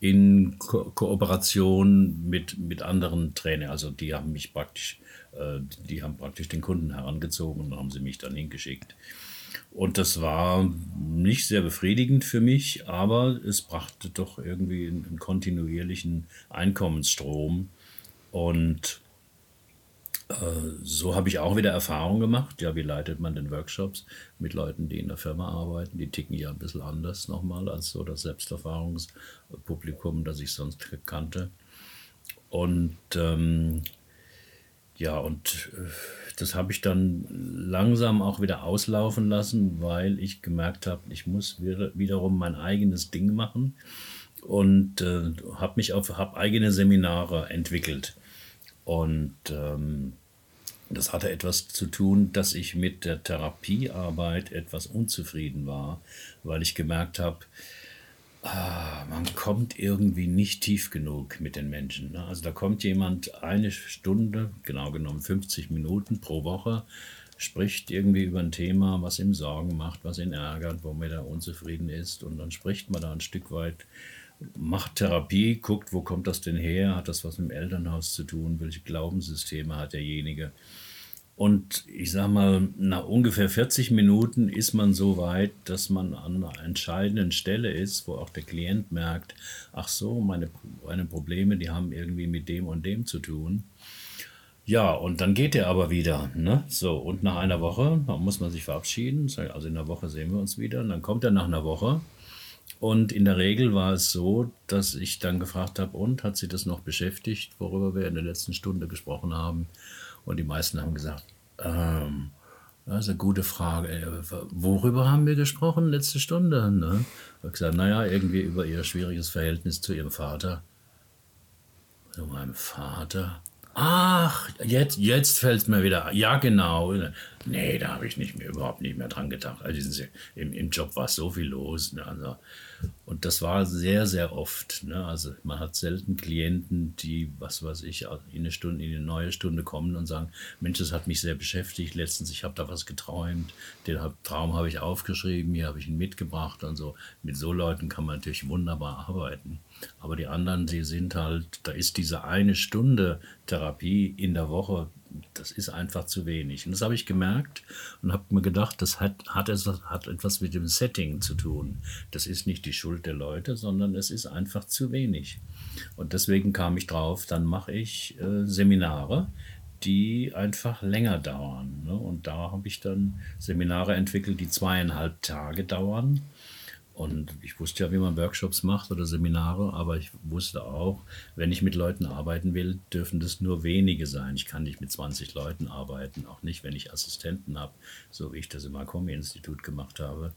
in Ko Kooperation mit, mit anderen Trainern. Also die haben mich praktisch, äh, die haben praktisch den Kunden herangezogen und haben sie mich dann hingeschickt. Und das war nicht sehr befriedigend für mich, aber es brachte doch irgendwie einen, kontinuierlichen Einkommensstrom. Und äh, so habe ich auch wieder Erfahrung gemacht. Ja, wie leitet man den Workshops mit Leuten, die in der Firma arbeiten? Die ticken ja ein bisschen anders nochmal als so das Selbsterfahrungspublikum, das ich sonst kannte. Und ähm, ja, und äh, das habe ich dann langsam auch wieder auslaufen lassen, weil ich gemerkt habe, ich muss wiederum mein eigenes Ding machen und äh, habe mich auf hab eigene Seminare entwickelt. Und ähm, das hatte etwas zu tun, dass ich mit der Therapiearbeit etwas unzufrieden war, weil ich gemerkt habe, ah, man kommt irgendwie nicht tief genug mit den Menschen. Ne? Also da kommt jemand eine Stunde, genau genommen 50 Minuten pro Woche, spricht irgendwie über ein Thema, was ihm Sorgen macht, was ihn ärgert, womit er unzufrieden ist. Und dann spricht man da ein Stück weit macht Therapie, guckt, wo kommt das denn her? Hat das was mit dem Elternhaus zu tun? Welche Glaubenssysteme hat derjenige? Und ich sage mal, nach ungefähr 40 Minuten ist man so weit, dass man an einer entscheidenden Stelle ist, wo auch der Klient merkt, ach so, meine, meine Probleme, die haben irgendwie mit dem und dem zu tun. Ja, und dann geht er aber wieder. Ne? So, und nach einer Woche muss man sich verabschieden. Also in einer Woche sehen wir uns wieder. Und dann kommt er nach einer Woche und in der Regel war es so, dass ich dann gefragt habe, und hat sie das noch beschäftigt, worüber wir in der letzten Stunde gesprochen haben? Und die meisten haben gesagt, ähm, eine gute Frage. Äh, worüber haben wir gesprochen letzte Stunde? Ne? Ich habe gesagt, naja, irgendwie über ihr schwieriges Verhältnis zu ihrem Vater. Zu meinem Vater? Ach, jetzt, jetzt fällt es mir wieder. Ja, genau. Nee, da habe ich nicht mehr, überhaupt nicht mehr dran gedacht. Also im, im Job war so viel los. Ne? Also, und das war sehr, sehr oft. Ne? Also man hat selten Klienten, die, was weiß ich, in eine Stunde, in eine neue Stunde kommen und sagen, Mensch, das hat mich sehr beschäftigt. Letztens, ich habe da was geträumt. Den Traum habe ich aufgeschrieben, hier habe ich ihn mitgebracht und so. Mit so Leuten kann man natürlich wunderbar arbeiten. Aber die anderen, die sind halt, da ist diese eine Stunde Therapie in der Woche das ist einfach zu wenig. Und das habe ich gemerkt und habe mir gedacht, das hat, hat, es, hat etwas mit dem Setting zu tun. Das ist nicht die Schuld der Leute, sondern es ist einfach zu wenig. Und deswegen kam ich drauf, dann mache ich äh, Seminare, die einfach länger dauern. Ne? Und da habe ich dann Seminare entwickelt, die zweieinhalb Tage dauern und ich wusste ja, wie man Workshops macht oder Seminare, aber ich wusste auch, wenn ich mit Leuten arbeiten will, dürfen das nur wenige sein. Ich kann nicht mit 20 Leuten arbeiten, auch nicht, wenn ich Assistenten habe, so wie ich das im Akomi-Institut gemacht habe.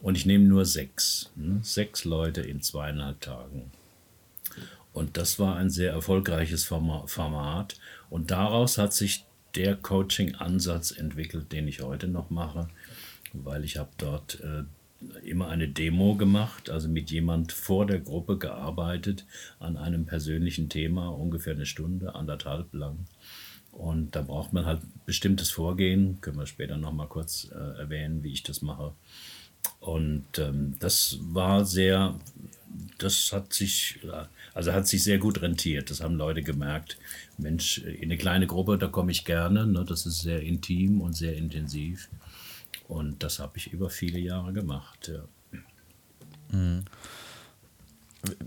Und ich nehme nur sechs, ne? sechs Leute in zweieinhalb Tagen. Und das war ein sehr erfolgreiches Format. Und daraus hat sich der Coaching-Ansatz entwickelt, den ich heute noch mache, weil ich habe dort äh, immer eine Demo gemacht, also mit jemand vor der Gruppe gearbeitet an einem persönlichen Thema, ungefähr eine Stunde, anderthalb lang. Und da braucht man halt bestimmtes Vorgehen, können wir später nochmal kurz äh, erwähnen, wie ich das mache. Und ähm, das war sehr, das hat sich, also hat sich sehr gut rentiert. Das haben Leute gemerkt. Mensch, in eine kleine Gruppe, da komme ich gerne. Ne? Das ist sehr intim und sehr intensiv. Und das habe ich über viele Jahre gemacht. Ja. Mhm.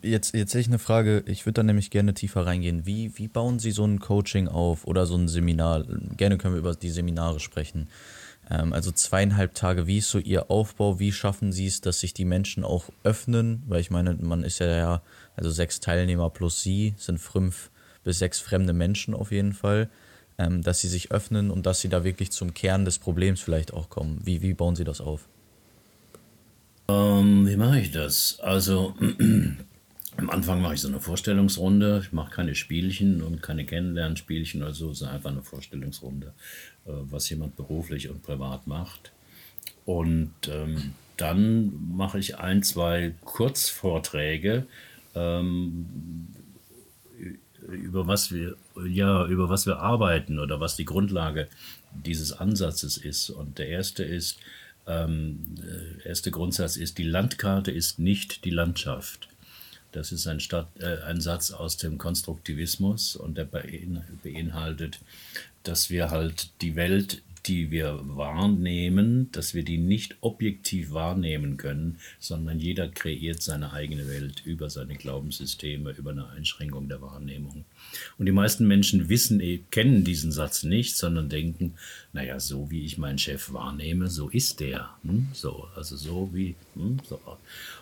Jetzt, jetzt hätte ich eine Frage, ich würde da nämlich gerne tiefer reingehen. Wie, wie bauen Sie so ein Coaching auf oder so ein Seminar? Gerne können wir über die Seminare sprechen. Ähm, also zweieinhalb Tage, wie ist so Ihr Aufbau? Wie schaffen Sie es, dass sich die Menschen auch öffnen? Weil ich meine, man ist ja, ja also sechs Teilnehmer plus Sie sind fünf bis sechs fremde Menschen auf jeden Fall. Ähm, dass sie sich öffnen und dass sie da wirklich zum Kern des Problems vielleicht auch kommen? Wie, wie bauen Sie das auf? Ähm, wie mache ich das? Also *clears throat* am Anfang mache ich so eine Vorstellungsrunde. Ich mache keine Spielchen und keine Kennenlernspielchen oder so, sondern einfach eine Vorstellungsrunde, äh, was jemand beruflich und privat macht. Und ähm, dann mache ich ein, zwei Kurzvorträge ähm, über was wir ja über was wir arbeiten oder was die Grundlage dieses Ansatzes ist. Und der erste ist ähm, der erste Grundsatz ist die Landkarte ist nicht die Landschaft. Das ist ein, Stadt, äh, ein Satz aus dem Konstruktivismus und der beinhaltet, dass wir halt die Welt die wir wahrnehmen, dass wir die nicht objektiv wahrnehmen können, sondern jeder kreiert seine eigene Welt über seine Glaubenssysteme, über eine Einschränkung der Wahrnehmung. Und die meisten Menschen wissen, eh, kennen diesen Satz nicht, sondern denken, naja, so wie ich meinen Chef wahrnehme, so ist der. Hm? So, also so wie, hm? so.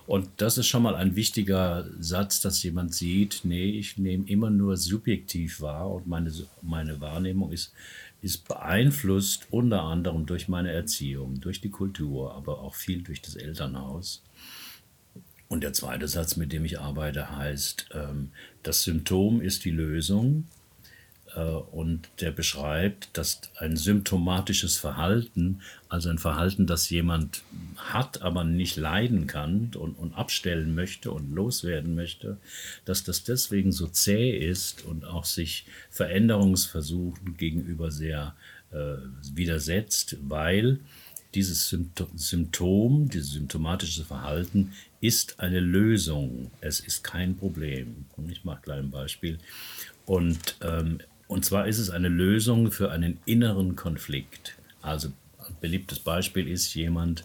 Und das ist schon mal ein wichtiger Satz, dass jemand sieht, nee, ich nehme immer nur subjektiv wahr und meine, meine Wahrnehmung ist ist beeinflusst unter anderem durch meine Erziehung, durch die Kultur, aber auch viel durch das Elternhaus. Und der zweite Satz, mit dem ich arbeite, heißt, ähm, das Symptom ist die Lösung und der beschreibt, dass ein symptomatisches Verhalten, also ein Verhalten, das jemand hat, aber nicht leiden kann und, und abstellen möchte und loswerden möchte, dass das deswegen so zäh ist und auch sich Veränderungsversuchen gegenüber sehr äh, widersetzt, weil dieses Symptom, dieses symptomatische Verhalten ist eine Lösung. Es ist kein Problem. Ich mache gleich ein Beispiel. Und ähm, und zwar ist es eine Lösung für einen inneren Konflikt. Also ein beliebtes Beispiel ist, jemand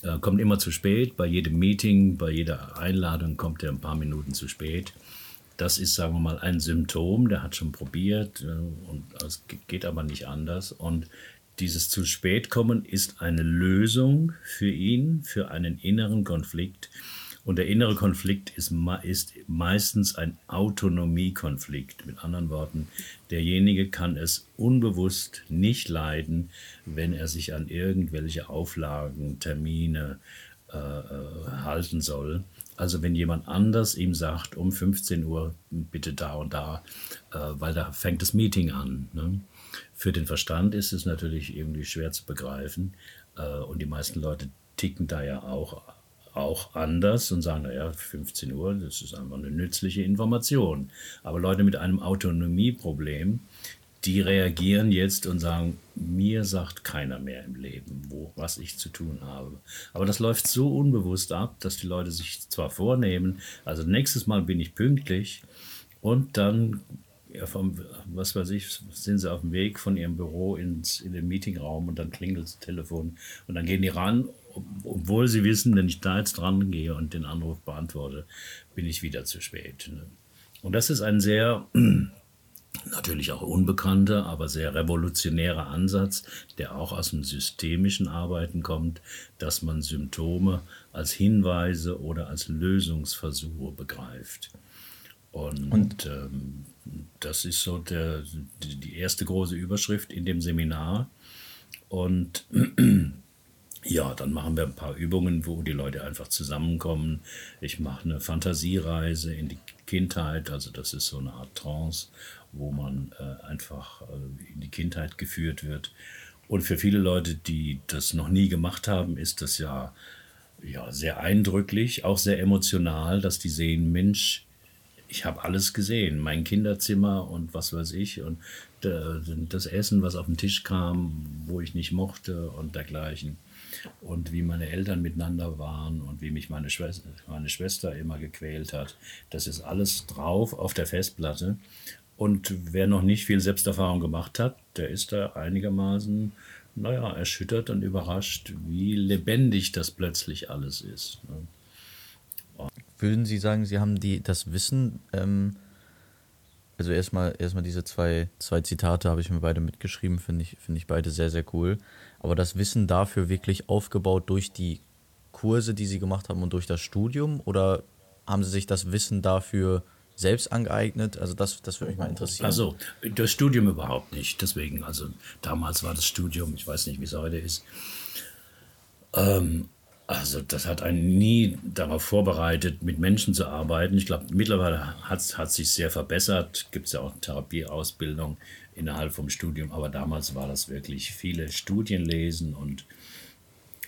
äh, kommt immer zu spät, bei jedem Meeting, bei jeder Einladung kommt er ein paar Minuten zu spät. Das ist, sagen wir mal, ein Symptom, der hat schon probiert äh, und es geht aber nicht anders. Und dieses zu spät kommen ist eine Lösung für ihn, für einen inneren Konflikt, und der innere Konflikt ist, ist meistens ein Autonomiekonflikt. Mit anderen Worten, derjenige kann es unbewusst nicht leiden, wenn er sich an irgendwelche Auflagen, Termine äh, äh halten soll. Also wenn jemand anders ihm sagt, um 15 Uhr bitte da und da, äh, weil da fängt das Meeting an. Ne? Für den Verstand ist es natürlich irgendwie schwer zu begreifen äh, und die meisten Leute ticken da ja auch auch anders und sagen, naja, 15 Uhr, das ist einfach eine nützliche Information. Aber Leute mit einem Autonomieproblem, die reagieren jetzt und sagen, mir sagt keiner mehr im Leben, wo, was ich zu tun habe. Aber das läuft so unbewusst ab, dass die Leute sich zwar vornehmen, also nächstes Mal bin ich pünktlich und dann, ja, vom, was weiß ich, sind sie auf dem Weg von ihrem Büro ins, in den Meetingraum und dann klingelt das Telefon und dann gehen die ran obwohl sie wissen, wenn ich da jetzt dran gehe und den Anruf beantworte, bin ich wieder zu spät. Ne? Und das ist ein sehr, *clears throat* natürlich auch unbekannter, aber sehr revolutionärer Ansatz, der auch aus dem systemischen Arbeiten kommt, dass man Symptome als Hinweise oder als Lösungsversuche begreift. Und, und ähm, das ist so der, die erste große Überschrift in dem Seminar. Und *clears throat* ja, dann machen wir ein paar Übungen, wo die Leute einfach zusammenkommen. Ich mache eine Fantasiereise in die Kindheit, also das ist so eine Art Trance, wo man äh, einfach äh, in die Kindheit geführt wird. Und für viele Leute, die das noch nie gemacht haben, ist das ja, ja sehr eindrücklich, auch sehr emotional, dass die sehen, Mensch, ich habe alles gesehen, mein Kinderzimmer und was weiß ich und äh, das Essen, was auf den Tisch kam, wo ich nicht mochte und dergleichen und wie meine Eltern miteinander waren und wie mich meine Schwester, meine Schwester immer gequält hat. Das ist alles drauf auf der Festplatte. Und wer noch nicht viel Selbsterfahrung gemacht hat, der ist da einigermaßen, naja, erschüttert und überrascht, wie lebendig das plötzlich alles ist. Ne? Würden Sie sagen, Sie haben die, das Wissen, ähm, also erstmal, erstmal diese zwei, zwei Zitate habe ich mir beide mitgeschrieben, finde ich, finde ich beide sehr, sehr cool aber das Wissen dafür wirklich aufgebaut durch die Kurse, die Sie gemacht haben und durch das Studium? Oder haben Sie sich das Wissen dafür selbst angeeignet? Also das, das würde mich mal interessieren. Also das Studium überhaupt nicht. Deswegen, also damals war das Studium, ich weiß nicht, wie es heute ist. Ähm, also das hat einen nie darauf vorbereitet, mit Menschen zu arbeiten. Ich glaube, mittlerweile hat es sich sehr verbessert. Gibt es ja auch Therapieausbildung innerhalb vom Studium. Aber damals war das wirklich viele Studien lesen und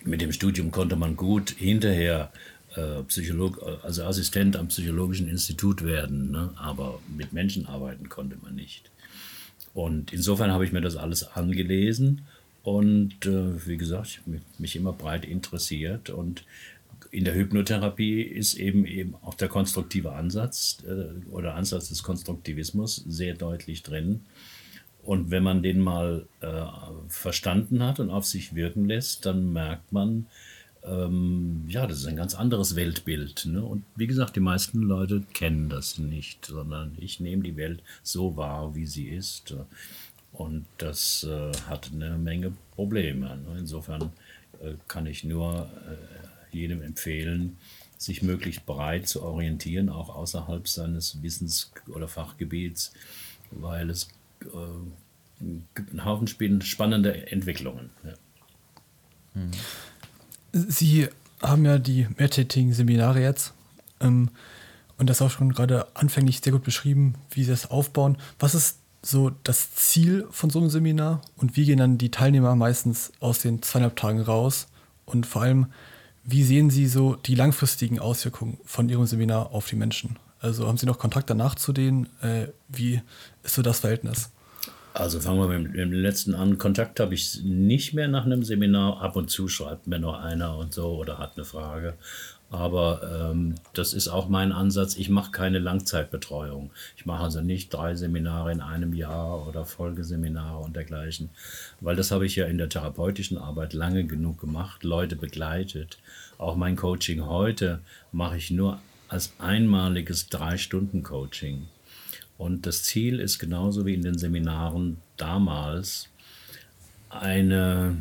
mit dem Studium konnte man gut hinterher äh, Psycholog, also Assistent am Psychologischen Institut werden. Ne? Aber mit Menschen arbeiten konnte man nicht. Und insofern habe ich mir das alles angelesen und äh, wie gesagt, mich immer breit interessiert. Und in der Hypnotherapie ist eben eben auch der konstruktive Ansatz äh, oder Ansatz des Konstruktivismus sehr deutlich drin. Und wenn man den mal äh, verstanden hat und auf sich wirken lässt, dann merkt man, ähm, ja, das ist ein ganz anderes Weltbild. Ne? Und wie gesagt, die meisten Leute kennen das nicht, sondern ich nehme die Welt so wahr, wie sie ist. Und das äh, hat eine Menge Probleme. Ne? Insofern äh, kann ich nur äh, jedem empfehlen, sich möglichst breit zu orientieren, auch außerhalb seines Wissens- oder Fachgebiets, weil es gibt einen Haufen spannende Entwicklungen. Ja. Hm. Sie haben ja die Mehrtätigen-Seminare jetzt ähm, und das auch schon gerade anfänglich sehr gut beschrieben, wie Sie das aufbauen. Was ist so das Ziel von so einem Seminar und wie gehen dann die Teilnehmer meistens aus den zweieinhalb Tagen raus? Und vor allem, wie sehen Sie so die langfristigen Auswirkungen von Ihrem Seminar auf die Menschen? Also haben Sie noch Kontakt danach zu denen? Äh, wie ist so das Verhältnis? Also fangen wir mit dem letzten an. Kontakt habe ich nicht mehr nach einem Seminar. Ab und zu schreibt mir nur einer und so oder hat eine Frage. Aber ähm, das ist auch mein Ansatz. Ich mache keine Langzeitbetreuung. Ich mache also nicht drei Seminare in einem Jahr oder Folgeseminare und dergleichen, weil das habe ich ja in der therapeutischen Arbeit lange genug gemacht, Leute begleitet. Auch mein Coaching heute mache ich nur als einmaliges Drei-Stunden-Coaching. Und das Ziel ist genauso wie in den Seminaren damals eine,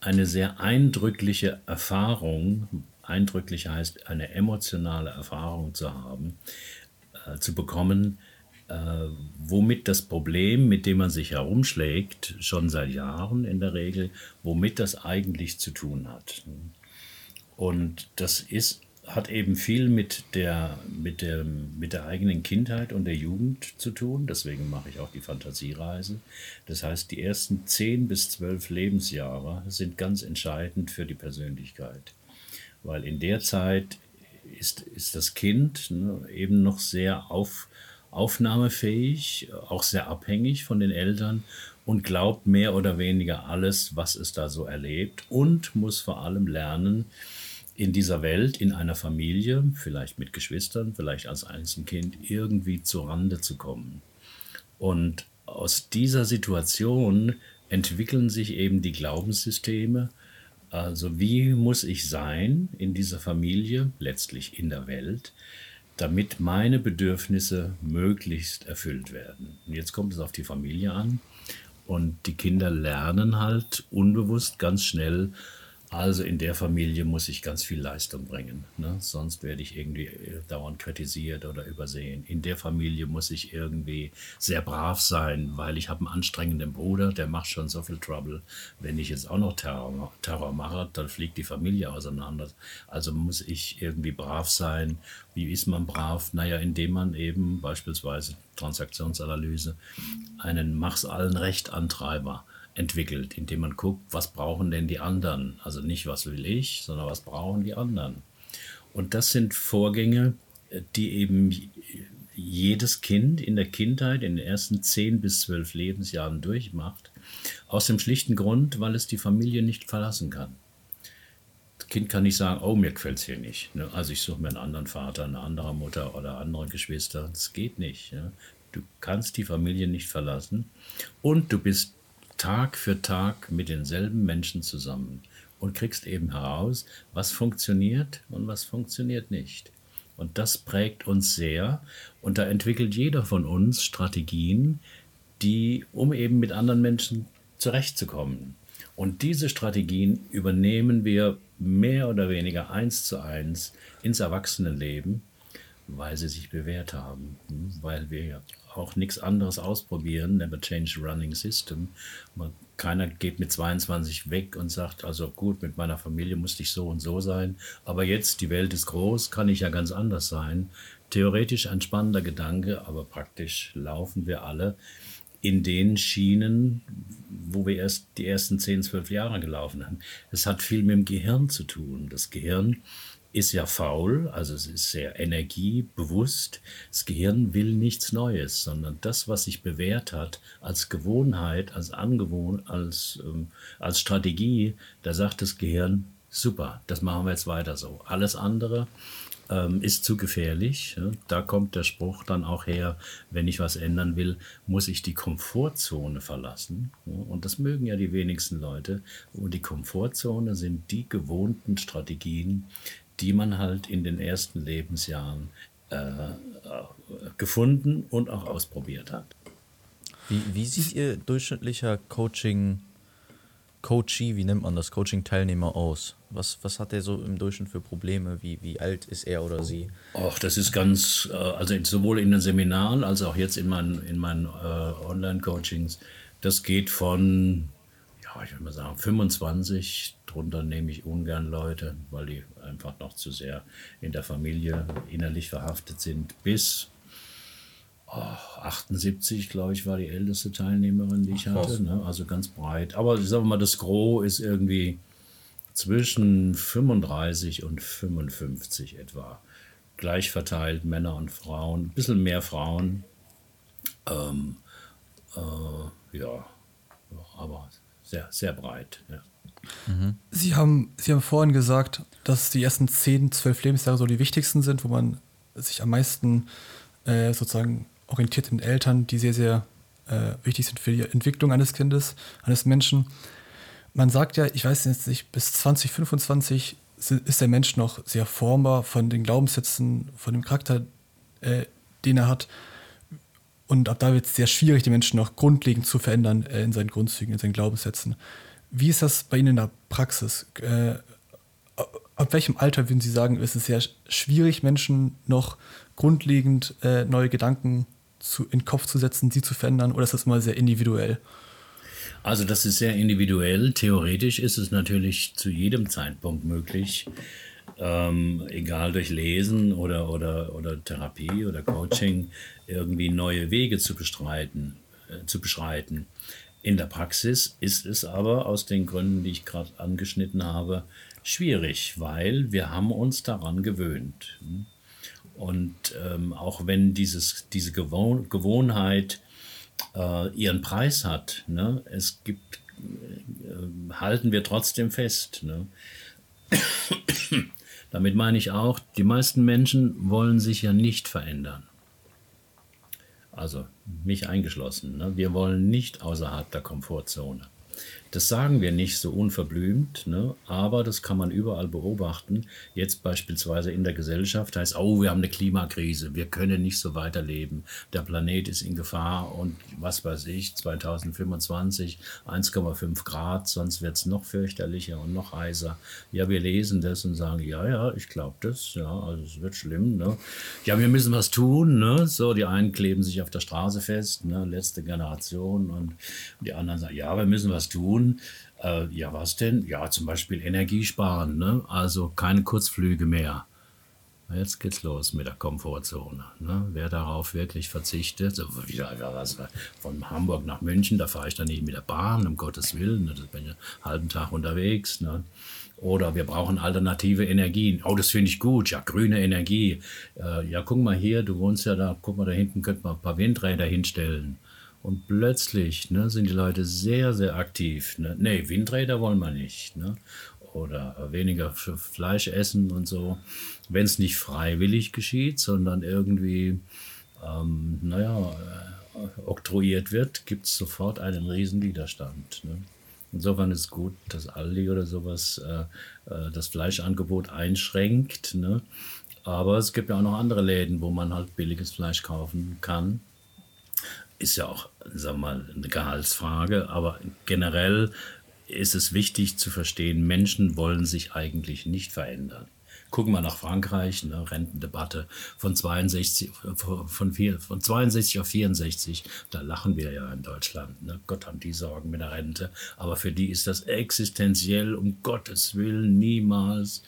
eine sehr eindrückliche Erfahrung eindrücklich heißt, eine emotionale Erfahrung zu haben, äh, zu bekommen, äh, womit das Problem, mit dem man sich herumschlägt, schon seit Jahren in der Regel, womit das eigentlich zu tun hat. Und das ist, hat eben viel mit der, mit, der, mit der eigenen Kindheit und der Jugend zu tun. Deswegen mache ich auch die Fantasiereise. Das heißt, die ersten zehn bis zwölf Lebensjahre sind ganz entscheidend für die Persönlichkeit weil in der Zeit ist, ist das Kind ne, eben noch sehr auf, aufnahmefähig, auch sehr abhängig von den Eltern und glaubt mehr oder weniger alles, was es da so erlebt und muss vor allem lernen, in dieser Welt, in einer Familie, vielleicht mit Geschwistern, vielleicht als Einzelkind, irgendwie zu Rande zu kommen. Und aus dieser Situation entwickeln sich eben die Glaubenssysteme, also wie muss ich sein in dieser Familie, letztlich in der Welt, damit meine Bedürfnisse möglichst erfüllt werden. Und jetzt kommt es auf die Familie an und die Kinder lernen halt unbewusst ganz schnell, also in der Familie muss ich ganz viel Leistung bringen, ne? sonst werde ich irgendwie äh, dauernd kritisiert oder übersehen. In der Familie muss ich irgendwie sehr brav sein, weil ich habe einen anstrengenden Bruder, der macht schon so viel Trouble. Wenn ich jetzt auch noch Terror, Terror mache, dann fliegt die Familie auseinander. Also muss ich irgendwie brav sein. Wie ist man brav? Naja, indem man eben beispielsweise Transaktionsanalyse einen Mach's allen Recht Antreiber entwickelt, indem man guckt, was brauchen denn die anderen? Also nicht, was will ich, sondern was brauchen die anderen? Und das sind Vorgänge, die eben jedes Kind in der Kindheit, in den ersten zehn bis zwölf Lebensjahren durchmacht, aus dem schlichten Grund, weil es die Familie nicht verlassen kann. Das Kind kann nicht sagen, oh, mir gefällt es hier nicht. Ne? Also ich suche mir einen anderen Vater, eine andere Mutter oder andere Geschwister. Das geht nicht. Du kannst die Familie nicht verlassen und du bist Tag für Tag mit denselben Menschen zusammen und kriegst eben heraus, was funktioniert und was funktioniert nicht. Und das prägt uns sehr und da entwickelt jeder von uns Strategien, die, um eben mit anderen Menschen zurechtzukommen. Und diese Strategien übernehmen wir mehr oder weniger eins zu eins ins Erwachsenenleben, weil sie sich bewährt haben, weil wir ja auch nichts anderes ausprobieren, never change running system. Man, keiner geht mit 22 weg und sagt, also gut, mit meiner Familie musste ich so und so sein, aber jetzt, die Welt ist groß, kann ich ja ganz anders sein. Theoretisch ein spannender Gedanke, aber praktisch laufen wir alle in den Schienen, wo wir erst die ersten 10, 12 Jahre gelaufen haben. Es hat viel mit dem Gehirn zu tun. Das Gehirn ist ja faul, also es ist sehr energiebewusst. Das Gehirn will nichts Neues, sondern das, was sich bewährt hat als Gewohnheit, als Angewohn, als, ähm, als Strategie, da sagt das Gehirn, super, das machen wir jetzt weiter so. Alles andere ähm, ist zu gefährlich. Da kommt der Spruch dann auch her, wenn ich was ändern will, muss ich die Komfortzone verlassen. Und das mögen ja die wenigsten Leute. Und die Komfortzone sind die gewohnten Strategien, die man halt in den ersten Lebensjahren äh, gefunden und auch ausprobiert hat. Wie, wie sieht Ihr durchschnittlicher Coaching, Coachee, wie nennt man das, Coaching-Teilnehmer aus? Was, was hat er so im Durchschnitt für Probleme? Wie, wie alt ist er oder sie? Ach, das ist ganz, äh, also sowohl in den Seminaren als auch jetzt in meinen, in meinen äh, Online-Coachings, das geht von ich würde mal sagen, 25. Drunter nehme ich ungern Leute, weil die einfach noch zu sehr in der Familie innerlich verhaftet sind. Bis oh, 78, glaube ich, war die älteste Teilnehmerin, die ich hatte. Ne? Also ganz breit. Aber ich sage mal, das Gros ist irgendwie zwischen 35 und 55 etwa. Gleich verteilt, Männer und Frauen. Ein bisschen mehr Frauen. Ähm, äh, ja, aber sehr, sehr breit. Ja. Sie, haben, Sie haben vorhin gesagt, dass die ersten 10, 12 Lebensjahre so die wichtigsten sind, wo man sich am meisten äh, sozusagen orientiert in Eltern, die sehr, sehr äh, wichtig sind für die Entwicklung eines Kindes, eines Menschen. Man sagt ja, ich weiß jetzt nicht, bis 2025 ist der Mensch noch sehr formbar von den Glaubenssätzen, von dem Charakter, äh, den er hat. Und ab da wird es sehr schwierig, die Menschen noch grundlegend zu verändern äh, in seinen Grundzügen, in seinen Glaubenssätzen. Wie ist das bei Ihnen in der Praxis? Äh, ab welchem Alter würden Sie sagen, ist es sehr schwierig, Menschen noch grundlegend äh, neue Gedanken zu, in den Kopf zu setzen, sie zu verändern, oder ist das immer sehr individuell? Also das ist sehr individuell. Theoretisch ist es natürlich zu jedem Zeitpunkt möglich, ähm, egal durch Lesen oder, oder, oder Therapie oder Coaching, irgendwie neue Wege zu bestreiten, äh, zu beschreiten. In der Praxis ist es aber aus den Gründen, die ich gerade angeschnitten habe, schwierig, weil wir haben uns daran gewöhnt. Und ähm, auch wenn dieses, diese Gewohn Gewohnheit äh, ihren Preis hat, ne, es gibt, äh, halten wir trotzdem fest. Ne. *coughs* Damit meine ich auch, die meisten Menschen wollen sich ja nicht verändern. Also mich eingeschlossen. Ne? Wir wollen nicht außerhalb der Komfortzone. Das sagen wir nicht so unverblümt, ne? aber das kann man überall beobachten. Jetzt beispielsweise in der Gesellschaft heißt, oh, wir haben eine Klimakrise, wir können nicht so weiterleben. Der Planet ist in Gefahr und was weiß ich, 2025 1,5 Grad, sonst wird es noch fürchterlicher und noch heißer. Ja, wir lesen das und sagen, ja, ja, ich glaube das, ja, also es wird schlimm. Ne? Ja, wir müssen was tun. Ne? So, die einen kleben sich auf der Straße fest, ne? letzte Generation und die anderen sagen, ja, wir müssen was tun tun. Äh, ja, was denn? Ja, zum Beispiel Energiesparen, ne? also keine Kurzflüge mehr. Jetzt geht's los mit der Komfortzone. Ne? Wer darauf wirklich verzichtet, so wieder, was, von Hamburg nach München, da fahre ich dann nicht mit der Bahn, um Gottes Willen, ne? da bin ich einen halben Tag unterwegs. Ne? Oder wir brauchen alternative Energien. Oh, das finde ich gut. Ja, grüne Energie. Äh, ja, guck mal hier, du wohnst ja da, guck mal, da hinten könnte man ein paar Windräder hinstellen. Und plötzlich ne, sind die Leute sehr, sehr aktiv. Ne? Nee, Windräder wollen wir nicht. Ne? Oder weniger Fleisch essen und so. Wenn es nicht freiwillig geschieht, sondern irgendwie, ähm, naja, äh, oktroyiert wird, gibt es sofort einen riesen Widerstand. Ne? Insofern ist gut, dass Aldi oder sowas äh, äh, das Fleischangebot einschränkt. Ne? Aber es gibt ja auch noch andere Läden, wo man halt billiges Fleisch kaufen kann ist ja auch, sagen wir mal, eine Gehaltsfrage, aber generell ist es wichtig zu verstehen, Menschen wollen sich eigentlich nicht verändern. Gucken wir nach Frankreich, ne, Rentendebatte von 62, von, von 62 auf 64, da lachen wir ja in Deutschland. Ne? Gott haben die Sorgen mit der Rente, aber für die ist das existenziell, um Gottes Willen, niemals,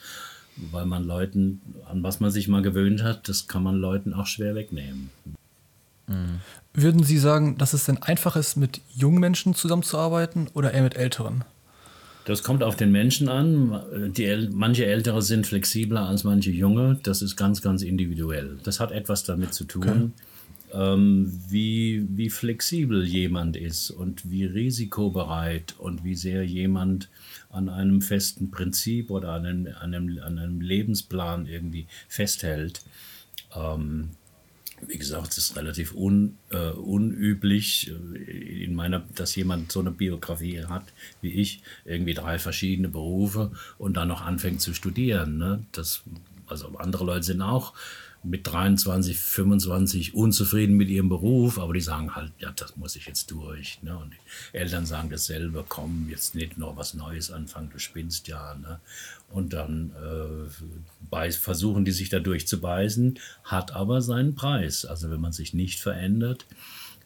weil man Leuten, an was man sich mal gewöhnt hat, das kann man Leuten auch schwer wegnehmen. Würden Sie sagen, dass es denn einfach ist, mit jungen Menschen zusammenzuarbeiten oder eher mit älteren? Das kommt auf den Menschen an. Die, manche Ältere sind flexibler als manche Junge. Das ist ganz, ganz individuell. Das hat etwas damit zu tun, okay. ähm, wie, wie flexibel jemand ist und wie risikobereit und wie sehr jemand an einem festen Prinzip oder an einem, an einem, an einem Lebensplan irgendwie festhält. Ähm, wie gesagt, es ist relativ un, äh, unüblich, äh, in meiner, dass jemand so eine Biografie hat wie ich, irgendwie drei verschiedene Berufe und dann noch anfängt zu studieren. Ne? Das, also andere Leute sind auch mit 23, 25 unzufrieden mit ihrem Beruf, aber die sagen halt, ja, das muss ich jetzt durch. Ne? Und die Eltern sagen dasselbe, komm, jetzt nicht noch was Neues anfangen, du spinnst ja. Ne? Und dann äh, versuchen die sich da durchzubeißen, hat aber seinen Preis. Also wenn man sich nicht verändert,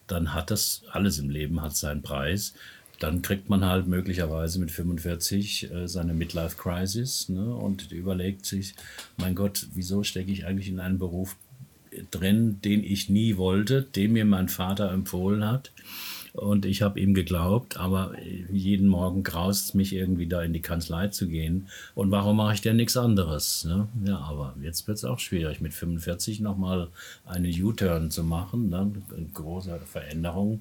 dann hat das, alles im Leben hat seinen Preis dann kriegt man halt möglicherweise mit 45 äh, seine Midlife Crisis ne, und überlegt sich, mein Gott, wieso stecke ich eigentlich in einen Beruf drin, den ich nie wollte, den mir mein Vater empfohlen hat. Und ich habe ihm geglaubt, aber jeden Morgen graust es mich irgendwie da in die Kanzlei zu gehen. Und warum mache ich denn nichts anderes? Ne? Ja, aber jetzt wird es auch schwierig, mit 45 nochmal einen U-Turn zu machen, ne? eine große Veränderung.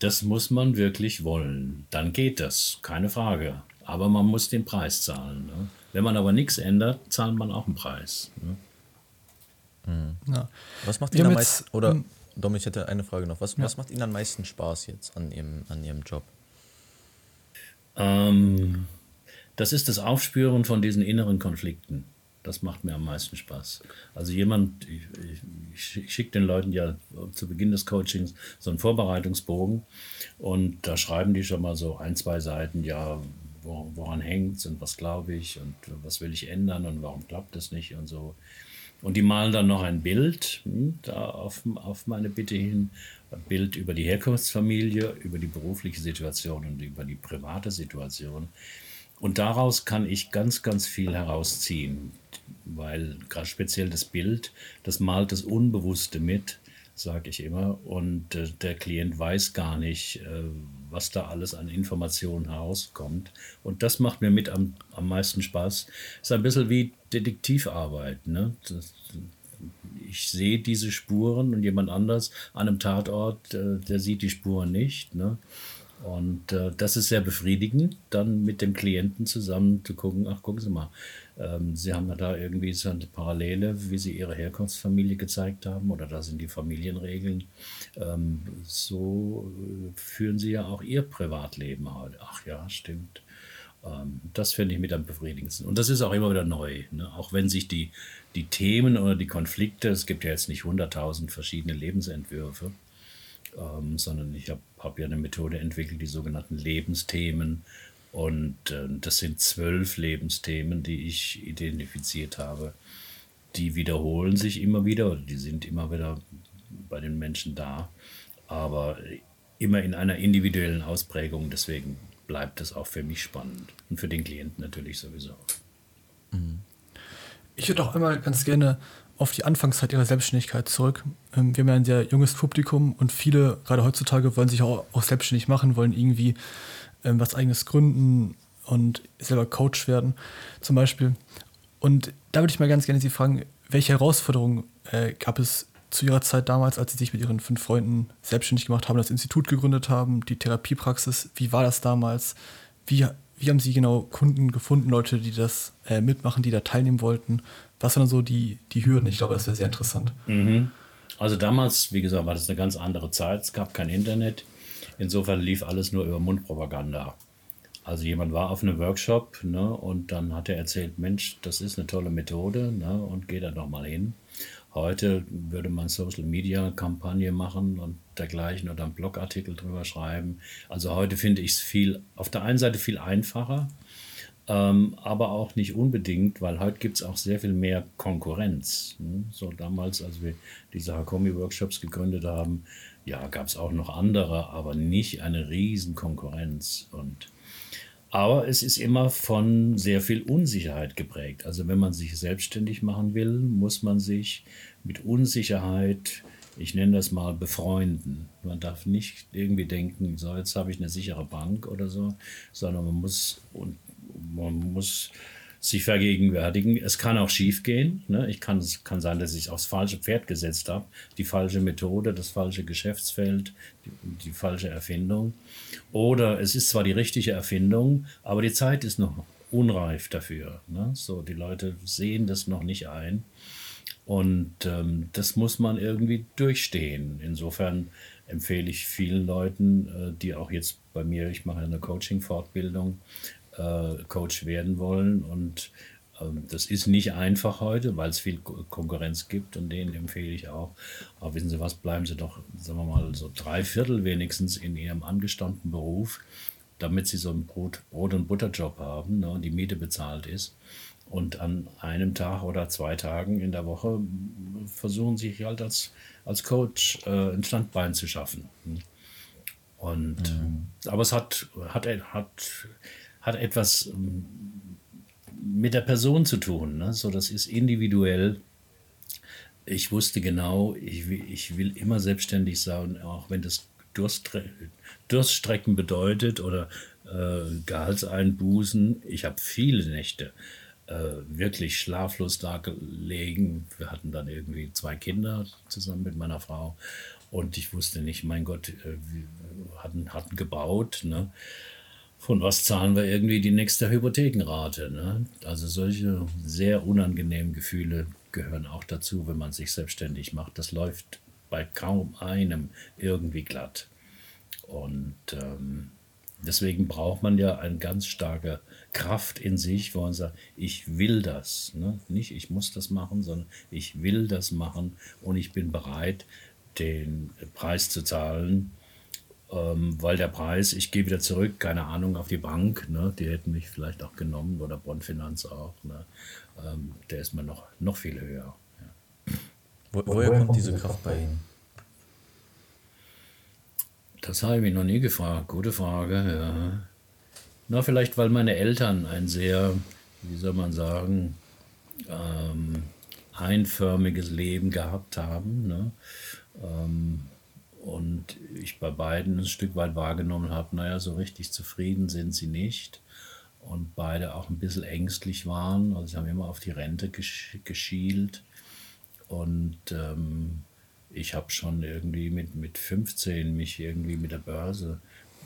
Das muss man wirklich wollen. Dann geht das, keine Frage. Aber man muss den Preis zahlen. Ne? Wenn man aber nichts ändert, zahlt man auch einen Preis. Ne? Mhm. Ja. Was macht Ihnen am meisten, oder ähm, Dom, ich hätte eine Frage noch. Was, ja. was macht Ihnen am meisten Spaß jetzt an Ihrem, an Ihrem Job? Ähm, das ist das Aufspüren von diesen inneren Konflikten. Das macht mir am meisten Spaß. Also jemand, ich, ich, ich schicke den Leuten ja zu Beginn des Coachings so einen Vorbereitungsbogen und da schreiben die schon mal so ein, zwei Seiten, ja, woran hängt es und was glaube ich und was will ich ändern und warum klappt das nicht und so. Und die malen dann noch ein Bild hm, da auf, auf meine Bitte hin, ein Bild über die Herkunftsfamilie, über die berufliche Situation und über die private Situation. Und daraus kann ich ganz, ganz viel herausziehen, weil gerade speziell das Bild, das malt das Unbewusste mit, sage ich immer, und äh, der Klient weiß gar nicht, äh, was da alles an Informationen herauskommt. Und das macht mir mit am, am meisten Spaß. Ist ein bisschen wie Detektivarbeit. Ne? Das, ich sehe diese Spuren und jemand anders an einem Tatort, äh, der sieht die Spuren nicht. Ne? Und äh, das ist sehr befriedigend, dann mit dem Klienten zusammen zu gucken, ach, gucken Sie mal, ähm, Sie haben ja da irgendwie so eine Parallele, wie Sie Ihre Herkunftsfamilie gezeigt haben, oder da sind die Familienregeln. Ähm, so äh, führen Sie ja auch Ihr Privatleben heute. Ach ja, stimmt. Ähm, das finde ich mit am befriedigendsten. Und das ist auch immer wieder neu, ne? auch wenn sich die, die Themen oder die Konflikte, es gibt ja jetzt nicht hunderttausend verschiedene Lebensentwürfe, ähm, sondern ich habe hab ja eine Methode entwickelt, die sogenannten Lebensthemen. Und äh, das sind zwölf Lebensthemen, die ich identifiziert habe. Die wiederholen sich immer wieder oder die sind immer wieder bei den Menschen da, aber immer in einer individuellen Ausprägung. Deswegen bleibt es auch für mich spannend und für den Klienten natürlich sowieso. Ich würde auch immer ganz gerne auf die Anfangszeit ihrer Selbstständigkeit zurück. Ähm, wir haben ja ein sehr junges Publikum und viele, gerade heutzutage, wollen sich auch, auch selbstständig machen, wollen irgendwie ähm, was eigenes gründen und selber Coach werden, zum Beispiel. Und da würde ich mal ganz gerne Sie fragen, welche Herausforderungen äh, gab es zu Ihrer Zeit damals, als Sie sich mit Ihren fünf Freunden selbstständig gemacht haben, das Institut gegründet haben, die Therapiepraxis? Wie war das damals? Wie, wie haben Sie genau Kunden gefunden, Leute, die das äh, mitmachen, die da teilnehmen wollten? Was waren so die, die Hürden? Ich glaube, das wäre sehr interessant. Mhm. Also damals, wie gesagt, war das eine ganz andere Zeit. Es gab kein Internet. Insofern lief alles nur über Mundpropaganda. Also jemand war auf einem Workshop ne, und dann hat er erzählt, Mensch, das ist eine tolle Methode ne, und geht da doch mal hin. Heute würde man Social Media Kampagne machen und dergleichen oder einen Blogartikel drüber schreiben. Also heute finde ich es viel, auf der einen Seite viel einfacher, ähm, aber auch nicht unbedingt, weil heute gibt es auch sehr viel mehr Konkurrenz. Ne? So damals, als wir diese Hakomi-Workshops gegründet haben, ja, gab es auch noch andere, aber nicht eine riesen Konkurrenz. Und aber es ist immer von sehr viel Unsicherheit geprägt. Also wenn man sich selbstständig machen will, muss man sich mit Unsicherheit, ich nenne das mal, befreunden. Man darf nicht irgendwie denken, so jetzt habe ich eine sichere Bank oder so, sondern man muss, und man muss sich vergegenwärtigen. Es kann auch schief gehen. Ne? Ich kann, es kann sein, dass ich aufs falsche Pferd gesetzt habe, die falsche Methode, das falsche Geschäftsfeld, die, die falsche Erfindung. Oder es ist zwar die richtige Erfindung, aber die Zeit ist noch unreif dafür. Ne? So, die Leute sehen das noch nicht ein. Und ähm, das muss man irgendwie durchstehen. Insofern empfehle ich vielen Leuten, äh, die auch jetzt bei mir, ich mache eine Coaching-Fortbildung, äh, Coach werden wollen. Und ähm, das ist nicht einfach heute, weil es viel Konkurrenz gibt und denen empfehle ich auch. Aber wissen Sie was, bleiben Sie doch, sagen wir mal, so drei Viertel wenigstens in Ihrem angestammten Beruf, damit Sie so einen Brot-, Brot und Butterjob haben ne, und die Miete bezahlt ist. Und an einem Tag oder zwei Tagen in der Woche versuchen Sie sich halt als, als Coach äh, ein Standbein zu schaffen. Und, mhm. Aber es hat, hat, hat hat etwas ähm, mit der Person zu tun. Ne? So, das ist individuell. Ich wusste genau, ich will, ich will immer selbstständig sein, auch wenn das Durstre Durststrecken bedeutet oder äh, Gehaltseinbußen. Ich habe viele Nächte äh, wirklich schlaflos da gelegen. Wir hatten dann irgendwie zwei Kinder zusammen mit meiner Frau und ich wusste nicht, mein Gott, äh, wir hatten, hatten gebaut. Ne? Von was zahlen wir irgendwie die nächste Hypothekenrate. Ne? Also solche sehr unangenehmen Gefühle gehören auch dazu, wenn man sich selbstständig macht. Das läuft bei kaum einem irgendwie glatt. Und ähm, deswegen braucht man ja eine ganz starke Kraft in sich, wo man sagt, ich will das. Ne? Nicht ich muss das machen, sondern ich will das machen und ich bin bereit, den Preis zu zahlen, ähm, weil der Preis, ich gehe wieder zurück, keine Ahnung, auf die Bank, ne, die hätten mich vielleicht auch genommen oder Bondfinanz auch, ne, ähm, der ist mir noch, noch viel höher. Ja. Wo, woher kommt diese Kraft bei Ihnen? Das habe ich mich noch nie gefragt. Gute Frage, ja. Na, vielleicht, weil meine Eltern ein sehr, wie soll man sagen, ähm, einförmiges Leben gehabt haben. Ne? Ähm, und ich bei beiden ein Stück weit wahrgenommen habe, naja, so richtig zufrieden sind sie nicht. Und beide auch ein bisschen ängstlich waren. Also sie haben immer auf die Rente gesch geschielt. Und ähm, ich habe schon irgendwie mit, mit 15 mich irgendwie mit der Börse,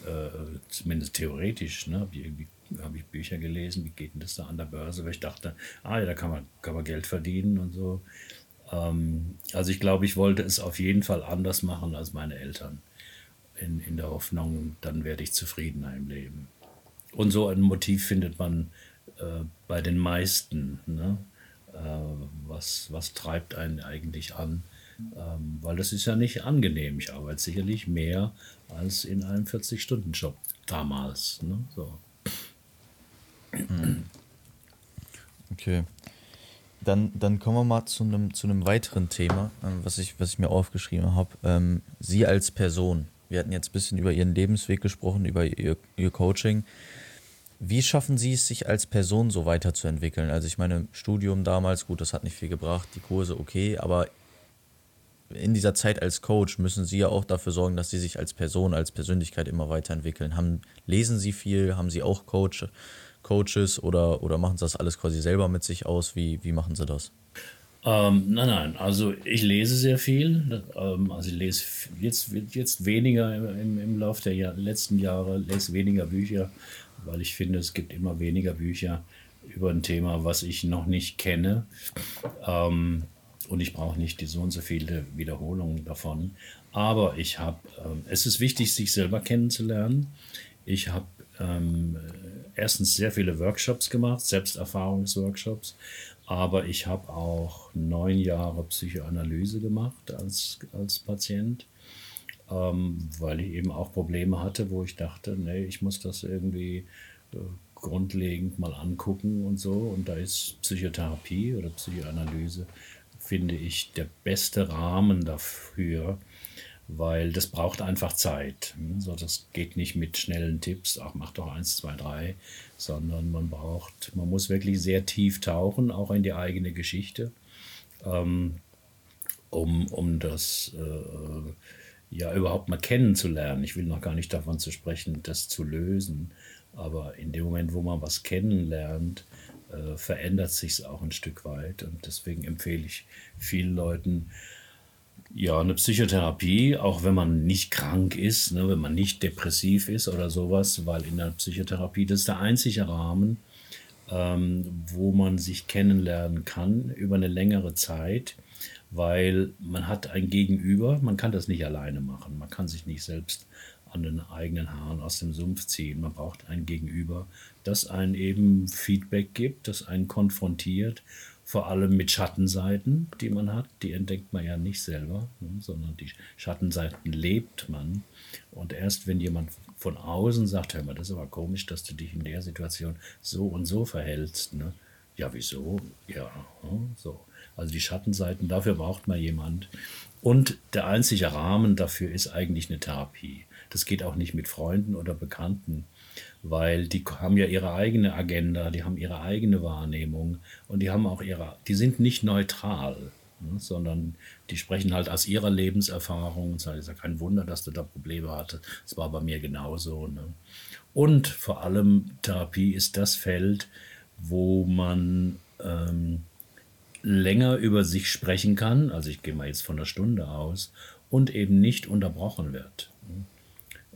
äh, zumindest theoretisch, ne, habe ich, hab ich Bücher gelesen, wie geht denn das da an der Börse? Weil ich dachte, ah ja, da kann man, kann man Geld verdienen und so. Ähm, also ich glaube, ich wollte es auf jeden Fall anders machen als meine Eltern. In, in der Hoffnung, dann werde ich zufriedener im Leben. Und so ein Motiv findet man äh, bei den meisten. Ne? Äh, was, was treibt einen eigentlich an? Ähm, weil das ist ja nicht angenehm. Ich arbeite sicherlich mehr als in einem 40-Stunden-Job damals. Ne? So. Okay. Dann, dann kommen wir mal zu einem, zu weiteren Thema, ähm, was, ich, was ich mir aufgeschrieben habe. Ähm, Sie als Person. Wir hatten jetzt ein bisschen über Ihren Lebensweg gesprochen, über Ihr, Ihr Coaching. Wie schaffen Sie es, sich als Person so weiterzuentwickeln? Also ich meine, Studium damals, gut, das hat nicht viel gebracht, die Kurse okay, aber in dieser Zeit als Coach müssen Sie ja auch dafür sorgen, dass Sie sich als Person, als Persönlichkeit immer weiterentwickeln. Haben, lesen Sie viel? Haben Sie auch Coach, Coaches oder, oder machen Sie das alles quasi selber mit sich aus? Wie, wie machen Sie das? Ähm, nein, nein, also ich lese sehr viel. Ähm, also ich lese jetzt, jetzt weniger im, im Laufe der Jahr, letzten Jahre, lese weniger Bücher, weil ich finde, es gibt immer weniger Bücher über ein Thema, was ich noch nicht kenne. Ähm, und ich brauche nicht die so und so viele Wiederholungen davon. Aber ich habe, ähm, es ist wichtig, sich selber kennenzulernen. Ich habe ähm, erstens sehr viele Workshops gemacht, Selbsterfahrungsworkshops, aber ich habe auch neun Jahre Psychoanalyse gemacht als, als Patient, ähm, weil ich eben auch Probleme hatte, wo ich dachte, nee, ich muss das irgendwie äh, grundlegend mal angucken und so. Und da ist Psychotherapie oder Psychoanalyse, finde ich, der beste Rahmen dafür, weil das braucht einfach Zeit. So, das geht nicht mit schnellen Tipps, ach, mach doch eins, zwei, drei, sondern man braucht, man muss wirklich sehr tief tauchen, auch in die eigene Geschichte, ähm, um, um das äh, ja überhaupt mal kennenzulernen. Ich will noch gar nicht davon zu sprechen, das zu lösen, aber in dem Moment, wo man was kennenlernt, äh, verändert sich es auch ein Stück weit und deswegen empfehle ich vielen Leuten, ja, eine Psychotherapie, auch wenn man nicht krank ist, ne, wenn man nicht depressiv ist oder sowas, weil in der Psychotherapie, das ist der einzige Rahmen, ähm, wo man sich kennenlernen kann über eine längere Zeit, weil man hat ein Gegenüber, man kann das nicht alleine machen, man kann sich nicht selbst an den eigenen Haaren aus dem Sumpf ziehen, man braucht ein Gegenüber, das einen eben Feedback gibt, das einen konfrontiert vor allem mit Schattenseiten, die man hat. Die entdeckt man ja nicht selber, ne, sondern die Schattenseiten lebt man. Und erst wenn jemand von außen sagt, hör mal, das ist aber komisch, dass du dich in der Situation so und so verhältst. Ne? Ja, wieso? Ja, ne, so. Also die Schattenseiten, dafür braucht man jemand. Und der einzige Rahmen dafür ist eigentlich eine Therapie. Das geht auch nicht mit Freunden oder Bekannten weil die haben ja ihre eigene Agenda, die haben ihre eigene Wahrnehmung und die haben auch ihre, die sind nicht neutral, ne, sondern die sprechen halt aus ihrer Lebenserfahrung und sagen, es ist ja kein Wunder, dass du da Probleme hattest, es war bei mir genauso. Ne? Und vor allem Therapie ist das Feld, wo man ähm, länger über sich sprechen kann, also ich gehe mal jetzt von einer Stunde aus, und eben nicht unterbrochen wird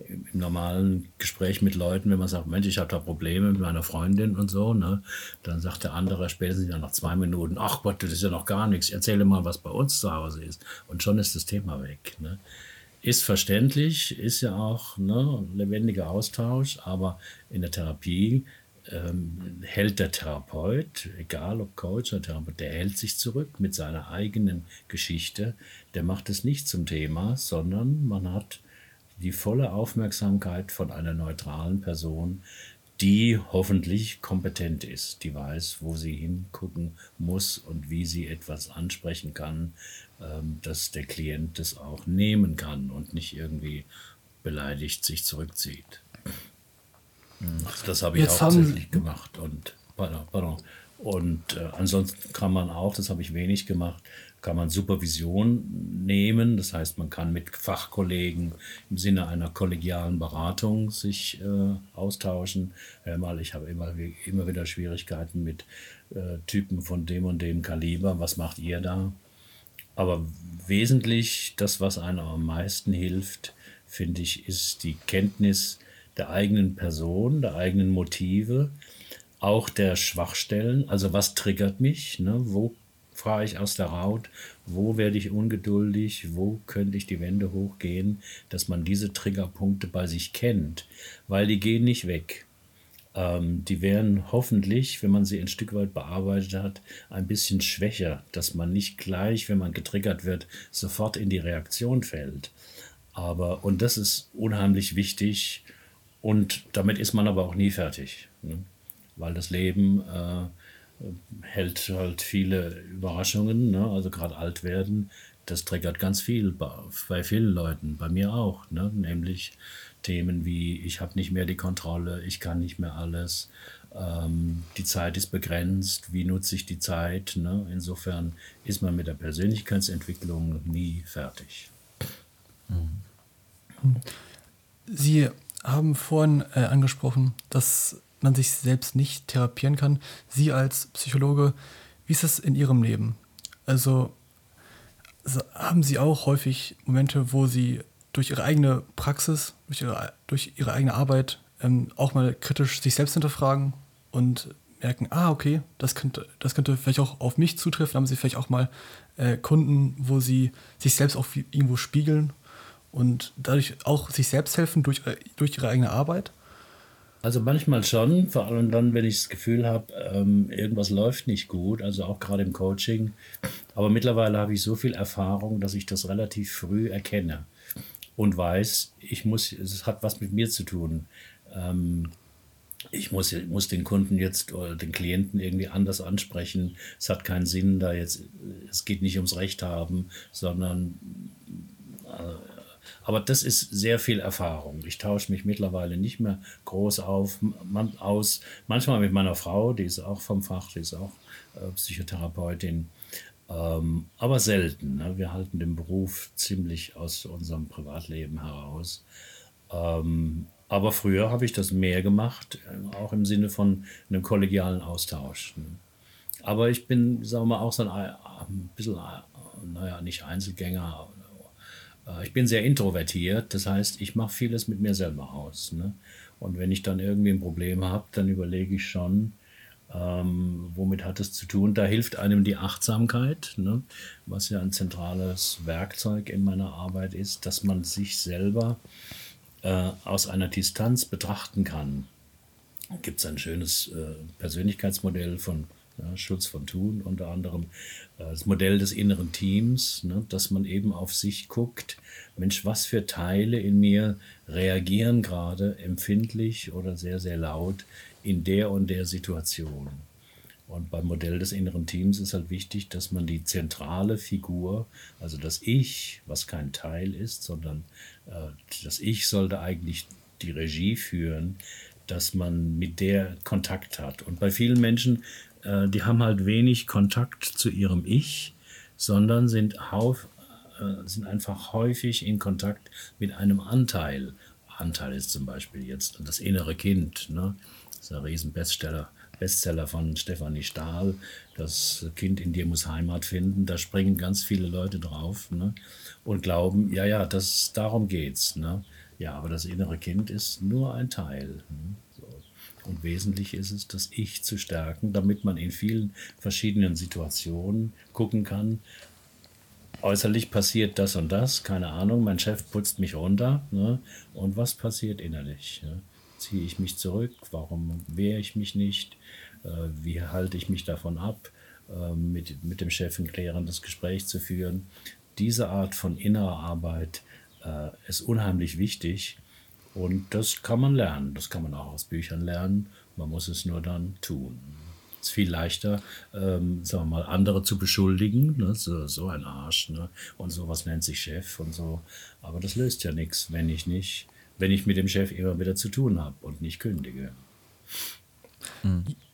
im normalen Gespräch mit Leuten, wenn man sagt, Mensch, ich habe da Probleme mit meiner Freundin und so, ne, dann sagt der andere spätestens nach zwei Minuten, ach Gott, das ist ja noch gar nichts, erzähle mal, was bei uns zu Hause ist. Und schon ist das Thema weg. Ne. Ist verständlich, ist ja auch ne, lebendiger Austausch, aber in der Therapie ähm, hält der Therapeut, egal ob Coach oder Therapeut, der hält sich zurück mit seiner eigenen Geschichte. Der macht es nicht zum Thema, sondern man hat die volle Aufmerksamkeit von einer neutralen Person, die hoffentlich kompetent ist, die weiß, wo sie hingucken muss und wie sie etwas ansprechen kann, ähm, dass der Klient das auch nehmen kann und nicht irgendwie beleidigt sich zurückzieht. Das habe ich Jetzt hauptsächlich gemacht und pardon, pardon. Und äh, ansonsten kann man auch, das habe ich wenig gemacht, kann man Supervision nehmen. Das heißt, man kann mit Fachkollegen im Sinne einer kollegialen Beratung sich äh, austauschen. Hör mal, ich habe immer, immer wieder Schwierigkeiten mit äh, Typen von dem und dem Kaliber. Was macht ihr da? Aber wesentlich, das, was einem am meisten hilft, finde ich, ist die Kenntnis der eigenen Person, der eigenen Motive, auch der Schwachstellen. Also was triggert mich? Ne? Wo fahre ich aus der Haut, wo werde ich ungeduldig, wo könnte ich die Wände hochgehen, dass man diese Triggerpunkte bei sich kennt, weil die gehen nicht weg. Ähm, die werden hoffentlich, wenn man sie ein Stück weit bearbeitet hat, ein bisschen schwächer, dass man nicht gleich, wenn man getriggert wird, sofort in die Reaktion fällt. Aber, und das ist unheimlich wichtig und damit ist man aber auch nie fertig, ne? weil das Leben äh, hält halt viele Überraschungen, ne? also gerade alt werden, das triggert ganz viel bei, bei vielen Leuten, bei mir auch, ne? nämlich Themen wie ich habe nicht mehr die Kontrolle, ich kann nicht mehr alles, ähm, die Zeit ist begrenzt, wie nutze ich die Zeit. Ne? Insofern ist man mit der Persönlichkeitsentwicklung nie fertig. Sie haben vorhin äh, angesprochen, dass man sich selbst nicht therapieren kann. Sie als Psychologe, wie ist das in Ihrem Leben? Also haben Sie auch häufig Momente, wo Sie durch Ihre eigene Praxis, durch Ihre, durch ihre eigene Arbeit ähm, auch mal kritisch sich selbst hinterfragen und merken, ah, okay, das könnte, das könnte vielleicht auch auf mich zutreffen. Haben Sie vielleicht auch mal äh, Kunden, wo Sie sich selbst auch irgendwo spiegeln und dadurch auch sich selbst helfen durch, äh, durch Ihre eigene Arbeit? Also manchmal schon, vor allem dann, wenn ich das Gefühl habe, ähm, irgendwas läuft nicht gut, also auch gerade im Coaching. Aber mittlerweile habe ich so viel Erfahrung, dass ich das relativ früh erkenne und weiß, ich muss, es hat was mit mir zu tun. Ähm, ich muss, muss den Kunden jetzt oder den Klienten irgendwie anders ansprechen. Es hat keinen Sinn, da jetzt, es geht nicht ums Recht haben, sondern äh, aber das ist sehr viel Erfahrung. Ich tausche mich mittlerweile nicht mehr groß auf, man, aus. Manchmal mit meiner Frau, die ist auch vom Fach, die ist auch äh, Psychotherapeutin. Ähm, aber selten. Ne? Wir halten den Beruf ziemlich aus unserem Privatleben heraus. Ähm, aber früher habe ich das mehr gemacht, äh, auch im Sinne von einem kollegialen Austausch. Ne? Aber ich bin, sagen wir mal, auch so ein, ein bisschen, äh, naja, nicht Einzelgänger. Äh, ich bin sehr introvertiert, das heißt, ich mache vieles mit mir selber aus. Ne? Und wenn ich dann irgendwie ein Problem habe, dann überlege ich schon, ähm, womit hat es zu tun? Da hilft einem die Achtsamkeit, ne? was ja ein zentrales Werkzeug in meiner Arbeit ist, dass man sich selber äh, aus einer Distanz betrachten kann. Gibt es ein schönes äh, Persönlichkeitsmodell von ja, Schulz von Thun unter anderem, äh, das Modell des inneren Teams, ne, dass man eben auf sich guckt, Mensch, was für Teile in mir reagieren gerade empfindlich oder sehr, sehr laut in der und der Situation. Und beim Modell des inneren Teams ist halt wichtig, dass man die zentrale Figur, also das Ich, was kein Teil ist, sondern äh, das Ich sollte eigentlich die Regie führen, dass man mit der Kontakt hat. Und bei vielen Menschen, äh, die haben halt wenig Kontakt zu ihrem Ich, sondern sind, hauf, äh, sind einfach häufig in Kontakt mit einem Anteil. Anteil ist zum Beispiel jetzt das innere Kind. Ne? Das ist ein Riesenbestseller. Bestseller von Stefanie Stahl, Das Kind in dir muss Heimat finden. Da springen ganz viele Leute drauf ne? und glauben, ja, ja, das, darum geht's. Ne? Ja, aber das innere Kind ist nur ein Teil. Ne? Und wesentlich ist es, das Ich zu stärken, damit man in vielen verschiedenen Situationen gucken kann, äußerlich passiert das und das, keine Ahnung, mein Chef putzt mich runter. Ne? Und was passiert innerlich? Ne? Ziehe ich mich zurück? Warum wehre ich mich nicht? Äh, wie halte ich mich davon ab, äh, mit, mit dem Chef ein klärendes Gespräch zu führen. Diese Art von innerer Arbeit äh, ist unheimlich wichtig und das kann man lernen. Das kann man auch aus Büchern lernen. Man muss es nur dann tun. Es ist viel leichter, ähm, sagen wir mal, andere zu beschuldigen, ne? so, so, ein Arsch ne? und sowas nennt sich Chef und so. Aber das löst ja nichts, wenn ich nicht, wenn ich mit dem Chef immer wieder zu tun habe und nicht kündige.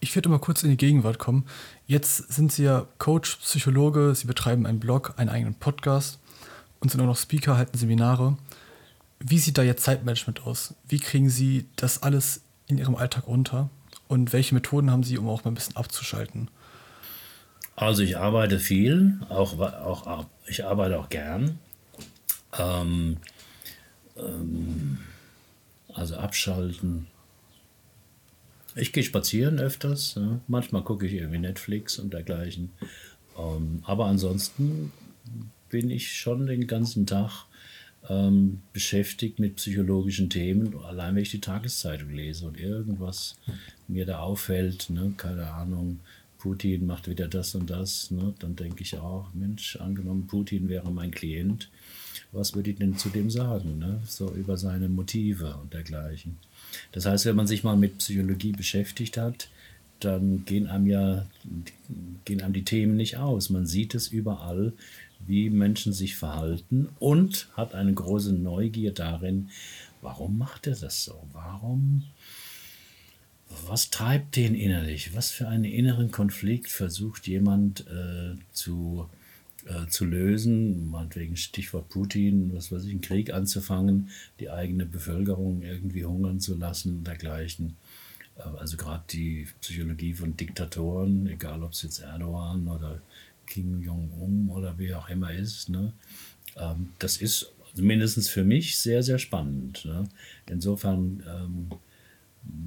Ich würde mal kurz in die Gegenwart kommen. Jetzt sind Sie ja Coach, Psychologe, Sie betreiben einen Blog, einen eigenen Podcast und sind auch noch Speaker, halten Seminare. Wie sieht da jetzt Zeitmanagement aus? Wie kriegen Sie das alles in Ihrem Alltag unter? Und welche Methoden haben Sie, um auch mal ein bisschen abzuschalten? Also ich arbeite viel, auch, auch ich arbeite auch gern. Ähm, ähm, also abschalten ich gehe spazieren öfters. Manchmal gucke ich irgendwie Netflix und dergleichen. Ähm, aber ansonsten bin ich schon den ganzen Tag ähm, beschäftigt mit psychologischen Themen, allein wenn ich die Tageszeitung lese und irgendwas mir da auffällt, ne, keine Ahnung, Putin macht wieder das und das, ne, dann denke ich auch, Mensch, angenommen, Putin wäre mein Klient, was würde ich denn zu dem sagen, ne, so über seine Motive und dergleichen. Das heißt, wenn man sich mal mit Psychologie beschäftigt hat, dann gehen einem ja gehen einem die Themen nicht aus. Man sieht es überall, wie Menschen sich verhalten und hat eine große Neugier darin, warum macht er das so? Warum? Was treibt den innerlich? Was für einen inneren Konflikt versucht jemand äh, zu äh, zu lösen, meinetwegen Stichwort Putin, was weiß ich, einen Krieg anzufangen, die eigene Bevölkerung irgendwie hungern zu lassen und dergleichen. Äh, also gerade die Psychologie von Diktatoren, egal ob es jetzt Erdogan oder Kim Jong-un oder wie auch immer ist, ne? Ähm, das ist mindestens für mich sehr, sehr spannend. Ne? Insofern ähm,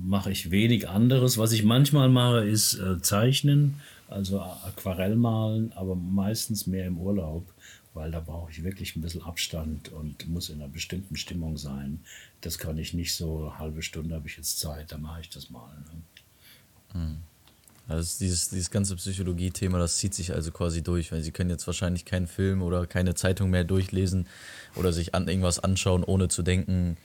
mache ich wenig anderes. Was ich manchmal mache, ist äh, Zeichnen also Aquarell malen, aber meistens mehr im Urlaub, weil da brauche ich wirklich ein bisschen Abstand und muss in einer bestimmten Stimmung sein. Das kann ich nicht so, eine halbe Stunde habe ich jetzt Zeit, da mache ich das mal. Ne? Mhm. Also dieses, dieses ganze Psychologie-Thema, das zieht sich also quasi durch, weil Sie können jetzt wahrscheinlich keinen Film oder keine Zeitung mehr durchlesen oder sich an irgendwas anschauen, ohne zu denken,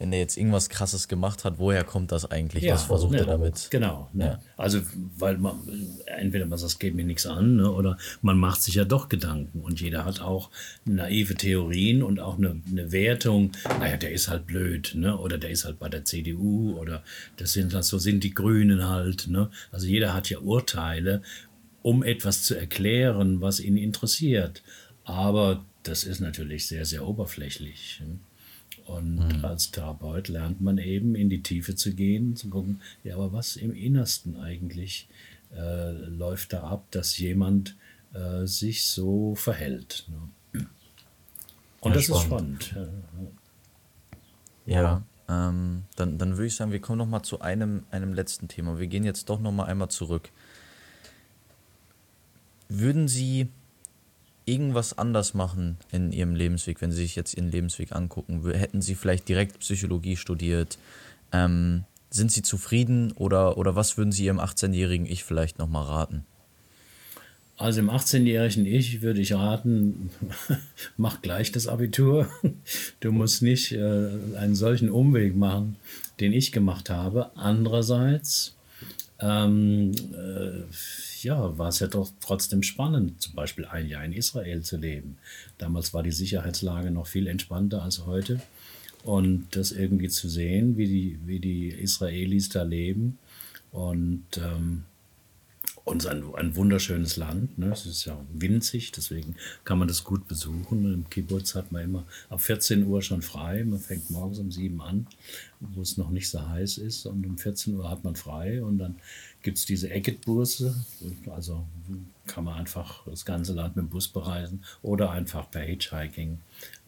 wenn der jetzt irgendwas krasses gemacht hat, woher kommt das eigentlich? Ja, Was versucht ne, er damit? Genau. Ne? Ja. Also, weil man, entweder man sagt, es geht mir nichts an, ne? oder man macht sich ja doch Gedanken. Und jeder hat auch naive Theorien und auch eine, eine Wertung. Naja, der ist halt blöd, ne? oder der ist halt bei der CDU, oder das sind das, so sind die Grünen halt. Ne? Also, jeder hat ja Urteile, um etwas zu erklären, was ihn interessiert. Aber das ist natürlich sehr, sehr oberflächlich. Ne? Und als Therapeut lernt man eben in die Tiefe zu gehen, zu gucken, ja, aber was im Innersten eigentlich äh, läuft da ab, dass jemand äh, sich so verhält. Ne? Und Ja, das ist spannend. spannend. Ja, ähm, dann, dann würde ich sagen, wir kommen noch mal zu einem, einem letzten Thema. Wir gehen jetzt doch noch mal einmal zurück. Würden Sie irgendwas anders machen in Ihrem Lebensweg, wenn Sie sich jetzt Ihren Lebensweg angucken? Hätten Sie vielleicht direkt Psychologie studiert? Ähm, sind Sie zufrieden oder, oder was würden Sie Ihrem 18-jährigen Ich vielleicht noch mal raten? Also im 18-jährigen Ich würde ich raten, *laughs* mach gleich das Abitur. Du musst nicht äh, einen solchen Umweg machen, den ich gemacht habe. Andererseits ähm, äh, ja, war es ja doch trotzdem spannend, zum Beispiel ein Jahr in Israel zu leben. Damals war die Sicherheitslage noch viel entspannter als heute. Und das irgendwie zu sehen, wie die, wie die Israelis da leben. Und ähm, und es ist ein, ein wunderschönes Land. Ne? Es ist ja winzig, deswegen kann man das gut besuchen. Im Kibbutz hat man immer ab 14 Uhr schon frei. Man fängt morgens um 7 an, wo es noch nicht so heiß ist. Und um 14 Uhr hat man frei. Und dann gibt es diese Ecketbusse. Also kann man einfach das ganze Land mit dem Bus bereisen oder einfach per Hitchhiking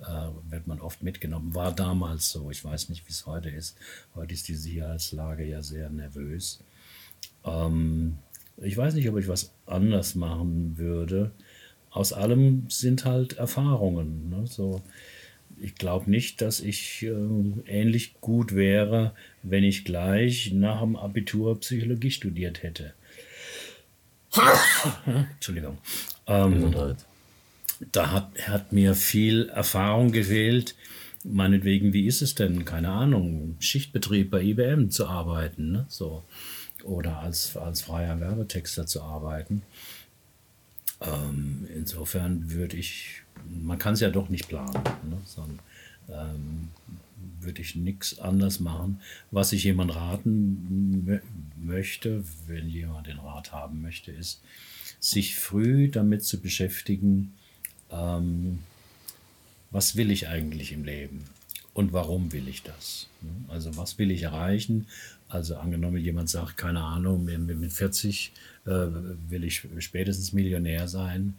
äh, wird man oft mitgenommen. War damals so. Ich weiß nicht, wie es heute ist. Heute ist die Sicherheitslage ja sehr nervös. Ähm, ich weiß nicht, ob ich was anders machen würde. Aus allem sind halt Erfahrungen. Ne? So, ich glaube nicht, dass ich äh, ähnlich gut wäre, wenn ich gleich nach dem Abitur Psychologie studiert hätte. *coughs* Entschuldigung. Ähm, Gesundheit. da hat, hat mir viel Erfahrung gefehlt. Meinetwegen, wie ist es denn, keine Ahnung, Schichtbetrieb bei IBM zu arbeiten, ne? so. Oder als, als freier Werbetexter zu arbeiten. Ähm, insofern würde ich, man kann es ja doch nicht planen, ne? sondern ähm, würde ich nichts anders machen. Was ich jemand raten mö möchte, wenn jemand den Rat haben möchte, ist, sich früh damit zu beschäftigen, ähm, was will ich eigentlich im Leben und warum will ich das? Also was will ich erreichen? Also angenommen, jemand sagt, keine Ahnung, mit 40 äh, will ich spätestens Millionär sein.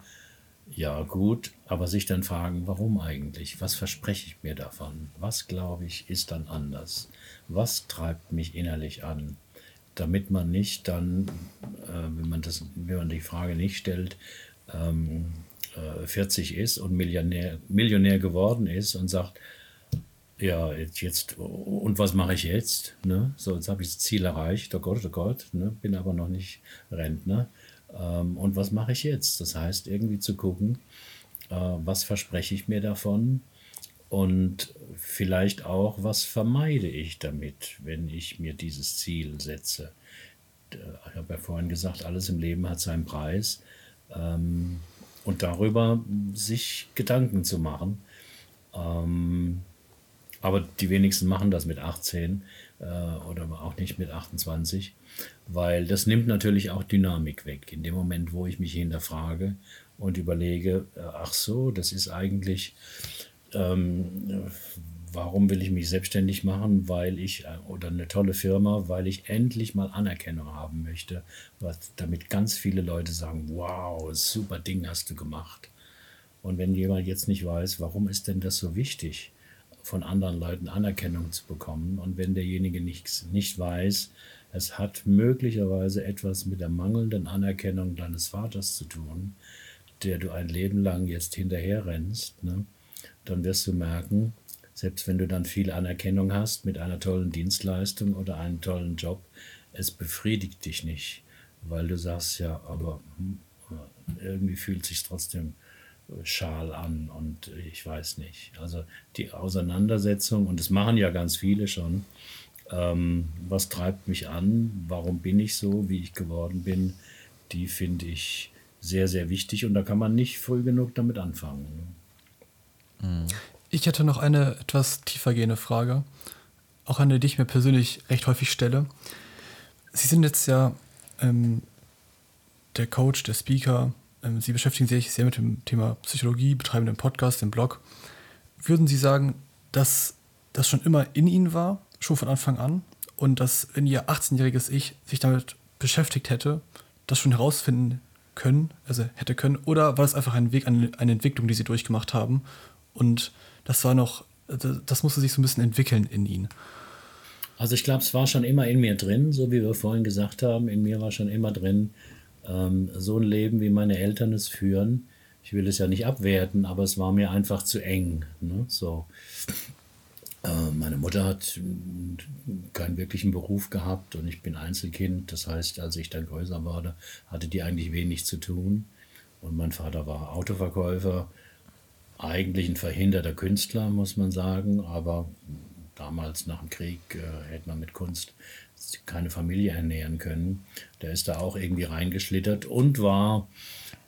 Ja gut, aber sich dann fragen, warum eigentlich? Was verspreche ich mir davon? Was glaube ich ist dann anders? Was treibt mich innerlich an? Damit man nicht dann, äh, wenn, man das, wenn man die Frage nicht stellt, ähm, 40 ist und Millionär, Millionär geworden ist und sagt, ja, jetzt, und was mache ich jetzt? Ne? So, jetzt habe ich das Ziel erreicht, oh Gott, oh Gott, ne? bin aber noch nicht Rentner. Ähm, und was mache ich jetzt? Das heißt, irgendwie zu gucken, äh, was verspreche ich mir davon und vielleicht auch, was vermeide ich damit, wenn ich mir dieses Ziel setze. Ich habe ja vorhin gesagt, alles im Leben hat seinen Preis. Ähm, und darüber sich Gedanken zu machen. Ähm, aber die wenigsten machen das mit 18 äh, oder auch nicht mit 28, weil das nimmt natürlich auch Dynamik weg. In dem Moment, wo ich mich hinterfrage und überlege, äh, ach so, das ist eigentlich, ähm, warum will ich mich selbstständig machen, weil ich, äh, oder eine tolle Firma, weil ich endlich mal Anerkennung haben möchte, was, damit ganz viele Leute sagen, wow, super Ding hast du gemacht. Und wenn jemand jetzt nicht weiß, warum ist denn das so wichtig, von anderen Leuten Anerkennung zu bekommen, und wenn derjenige nichts, nicht weiß, es hat möglicherweise etwas mit der mangelnden Anerkennung deines Vaters zu tun, der du ein Leben lang jetzt hinterher rennst, ne, dann wirst du merken, selbst wenn du dann viel Anerkennung hast mit einer tollen Dienstleistung oder einem tollen Job, es befriedigt dich nicht, weil du sagst ja, aber hm, irgendwie fühlt sich trotzdem Schal an und ich weiß nicht. Also die Auseinandersetzung, und das machen ja ganz viele schon, ähm, was treibt mich an, warum bin ich so, wie ich geworden bin, die finde ich sehr, sehr wichtig und da kann man nicht früh genug damit anfangen. Ich hätte noch eine etwas tiefergehende Frage, auch eine, die ich mir persönlich recht häufig stelle. Sie sind jetzt ja ähm, der Coach, der Speaker, Sie beschäftigen sich sehr mit dem Thema Psychologie, betreiben den Podcast, den Blog. Würden Sie sagen, dass das schon immer in Ihnen war, schon von Anfang an, und dass, wenn Ihr 18-jähriges Ich sich damit beschäftigt hätte, das schon herausfinden können, also hätte können, oder war das einfach ein Weg, eine, Entwicklung, die Sie durchgemacht haben und das war noch, das musste sich so ein bisschen entwickeln in Ihnen? Also ich glaube, es war schon immer in mir drin, so wie wir vorhin gesagt haben, in mir war schon immer drin, ähm, so ein Leben, wie meine Eltern es führen. Ich will es ja nicht abwerten, aber es war mir einfach zu eng. Ne? So. Äh, meine Mutter hat keinen wirklichen Beruf gehabt und ich bin Einzelkind. Das heißt, als ich dann größer wurde, hatte die eigentlich wenig zu tun. Und mein Vater war Autoverkäufer, eigentlich ein verhinderter Künstler, muss man sagen, aber damals nach dem Krieg äh, hätte man mit Kunst keine Familie ernähren können. Der ist da auch irgendwie reingeschlittert und war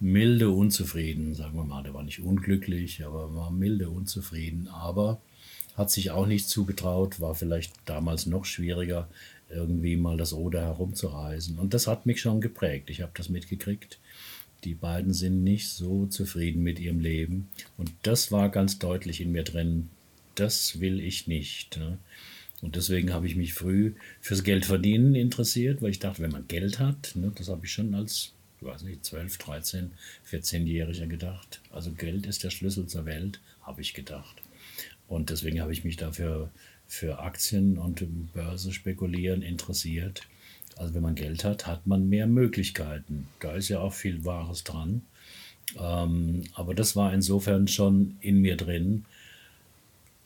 milde unzufrieden, sagen wir mal. Der war nicht unglücklich, aber war milde unzufrieden. Aber hat sich auch nicht zugetraut, war vielleicht damals noch schwieriger, irgendwie mal das Oder herumzureisen. Und das hat mich schon geprägt. Ich habe das mitgekriegt. Die beiden sind nicht so zufrieden mit ihrem Leben. Und das war ganz deutlich in mir drin. Das will ich nicht. Ne? Und deswegen habe ich mich früh fürs Geldverdienen interessiert, weil ich dachte, wenn man Geld hat, ne, das habe ich schon als, ich weiß nicht, 12, 13, 14-Jähriger gedacht. Also Geld ist der Schlüssel zur Welt, habe ich gedacht. Und deswegen habe ich mich dafür für Aktien und Börse spekulieren interessiert. Also wenn man Geld hat, hat man mehr Möglichkeiten. Da ist ja auch viel Wahres dran. Ähm, aber das war insofern schon in mir drin,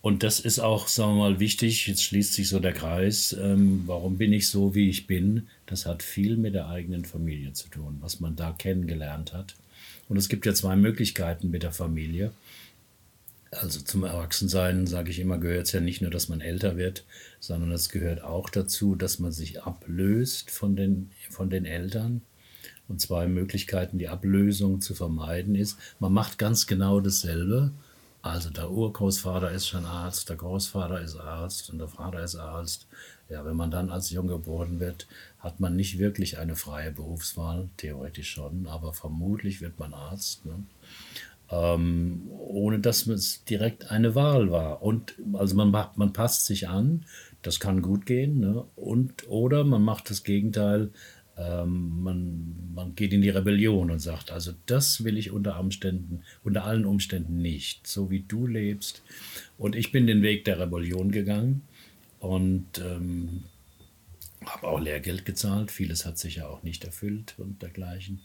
und das ist auch, sagen wir mal, wichtig. Jetzt schließt sich so der Kreis. Ähm, warum bin ich so, wie ich bin? Das hat viel mit der eigenen Familie zu tun, was man da kennengelernt hat. Und es gibt ja zwei Möglichkeiten mit der Familie. Also zum Erwachsensein, sage ich immer, gehört es ja nicht nur, dass man älter wird, sondern es gehört auch dazu, dass man sich ablöst von den, von den Eltern. Und zwei Möglichkeiten, die Ablösung zu vermeiden, ist, man macht ganz genau dasselbe, also der Urgroßvater ist schon Arzt, der Großvater ist Arzt und der Vater ist Arzt. Ja, wenn man dann als Jung geboren wird, hat man nicht wirklich eine freie Berufswahl, theoretisch schon, aber vermutlich wird man Arzt. Ne? Ähm, ohne dass es direkt eine Wahl war. Und also man macht, man passt sich an, das kann gut gehen, ne? und oder man macht das Gegenteil, ähm, man, man geht in die Rebellion und sagt, also das will ich unter Umständen, unter allen Umständen nicht, so wie du lebst. Und ich bin den Weg der Rebellion gegangen und ähm, habe auch Lehrgeld gezahlt. Vieles hat sich ja auch nicht erfüllt und dergleichen.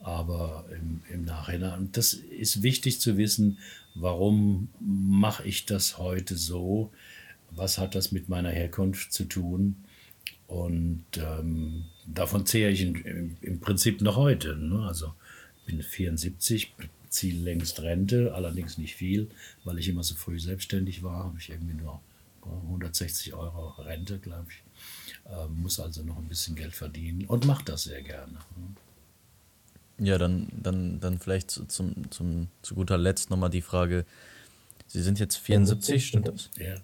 Aber im, im Nachhinein, das ist wichtig zu wissen, warum mache ich das heute so? Was hat das mit meiner Herkunft zu tun? Und ähm, davon zehre ich in, im Prinzip noch heute. Ne? Also bin 74, ziehe längst Rente, allerdings nicht viel, weil ich immer so früh selbstständig war, habe ich irgendwie nur 160 Euro Rente, glaube ich. Äh, muss also noch ein bisschen Geld verdienen und mache das sehr gerne. Ne? Ja, dann, dann, dann vielleicht zu, zum, zum, zu guter Letzt nochmal die Frage, Sie sind jetzt 74, stimmt das? Ja.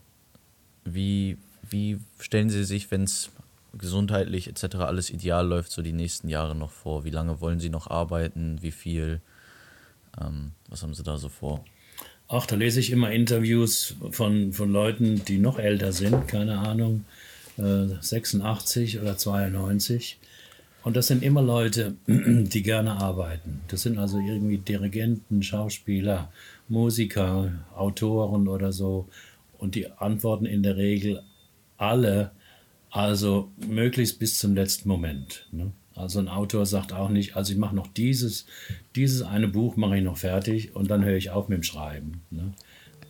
Wie, wie stellen Sie sich, wenn es gesundheitlich etc. alles ideal läuft, so die nächsten Jahre noch vor? Wie lange wollen Sie noch arbeiten? Wie viel? Ähm, was haben Sie da so vor? Ach, da lese ich immer Interviews von, von Leuten, die noch älter sind, keine Ahnung, äh, 86 oder 92. Und das sind immer Leute, *clears throat* die gerne arbeiten. Das sind also irgendwie Dirigenten, Schauspieler, Musiker, Autoren oder so. Und die antworten in der Regel alle, also möglichst bis zum letzten Moment. Ne? Also ein Autor sagt auch nicht, also ich mache noch dieses, dieses eine Buch mache ich noch fertig und dann höre ich auf mit dem Schreiben. Ne?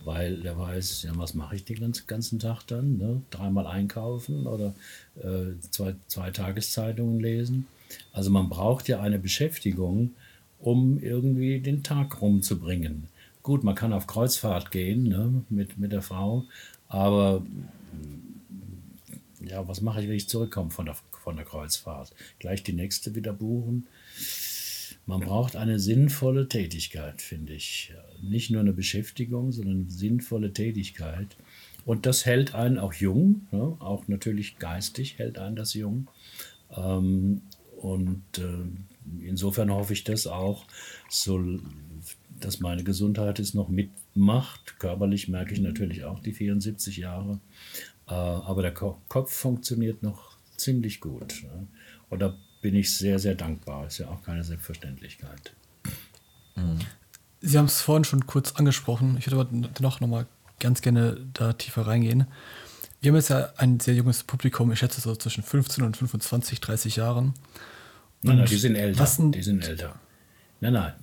Weil er weiß, ja, was mache ich den ganzen, ganzen Tag dann? Ne? Dreimal einkaufen oder äh, zwei, zwei Tageszeitungen lesen. Also man braucht ja eine Beschäftigung um irgendwie den Tag rumzubringen. Gut, man kann auf Kreuzfahrt gehen ne, mit, mit der Frau, aber ja, was mache ich, wenn ich zurückkomme von der, von der Kreuzfahrt? Gleich die nächste wieder buchen? Man braucht eine sinnvolle Tätigkeit, finde ich. Nicht nur eine Beschäftigung, sondern eine sinnvolle Tätigkeit. Und das hält einen auch jung, ne? auch natürlich geistig hält einen das jung. Ähm, und äh, insofern hoffe ich das auch, so, dass meine Gesundheit es noch mitmacht. Körperlich merke ich natürlich auch die 74 Jahre. Äh, aber der Ko Kopf funktioniert noch ziemlich gut. Ne? Und da bin ich sehr, sehr dankbar. Ist ja auch keine Selbstverständlichkeit. Sie haben es vorhin schon kurz angesprochen. Ich würde aber dennoch noch mal ganz gerne da tiefer reingehen. Wir haben jetzt ja ein sehr junges Publikum, ich schätze so zwischen 15 und 25, 30 Jahren. Nein, nein, die sind älter. Sind- die sind älter. Nein, nein.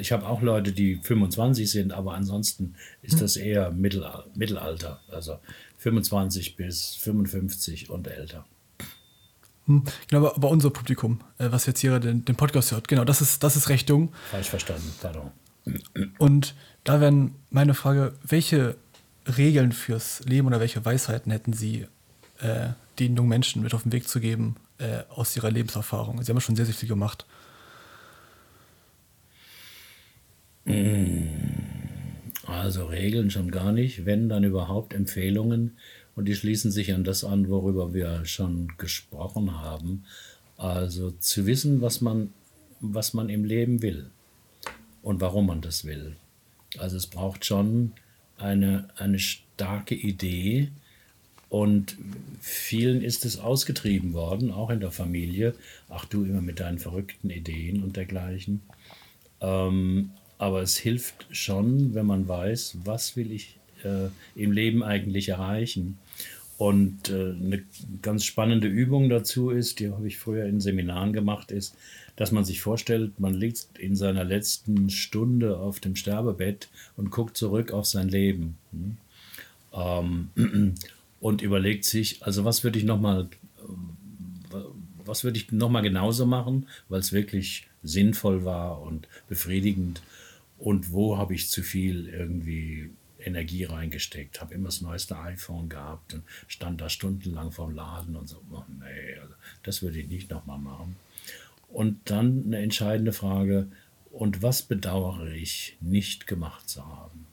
Ich habe auch Leute, die 25 sind, aber ansonsten ist das eher Mittelalter, Mittelalter. Also 25 bis 55 und älter. Hm, Genau, aber, unser Publikum, äh, was jetzt hier den, den Podcast hört, genau, das ist, das ist recht jung. Falsch verstanden, pardon. Und da wäre meine Frage, welche Regeln fürs Leben oder welche Weisheiten hätten Sie äh, den jungen Menschen mit auf den Weg zu geben äh, aus ihrer Lebenserfahrung? Sie haben ja schon sehr, sehr viel gemacht. Also Regeln schon gar nicht, wenn dann überhaupt Empfehlungen und die schließen sich an das an, worüber wir schon gesprochen haben. Also zu wissen, was man, was man im Leben will und warum man das will. Also es braucht schon eine, eine starke Idee und vielen ist es ausgetrieben worden, auch in der Familie. Ach du immer mit deinen verrückten Ideen und dergleichen. Ähm, aber es hilft schon, wenn man weiß, was will ich äh, im Leben eigentlich erreichen. Und äh, eine ganz spannende Übung dazu ist, die habe ich früher in Seminaren gemacht, ist, dass man sich vorstellt, man liegt in seiner letzten Stunde auf dem Sterbebett und guckt zurück auf sein Leben. Hm? Ähm, *clears throat* und überlegt sich, also was würde ich nochmal was würde ich nochmal genauso machen, weil es wirklich sinnvoll war und befriedigend und wo habe ich zu viel irgendwie Energie reingesteckt, habe immer das neueste iPhone gehabt und stand da stundenlang vorm Laden und so, oh, nee, also das würde ich nicht nochmal machen. Und dann eine entscheidende Frage, und was bedauere ich nicht gemacht zu haben?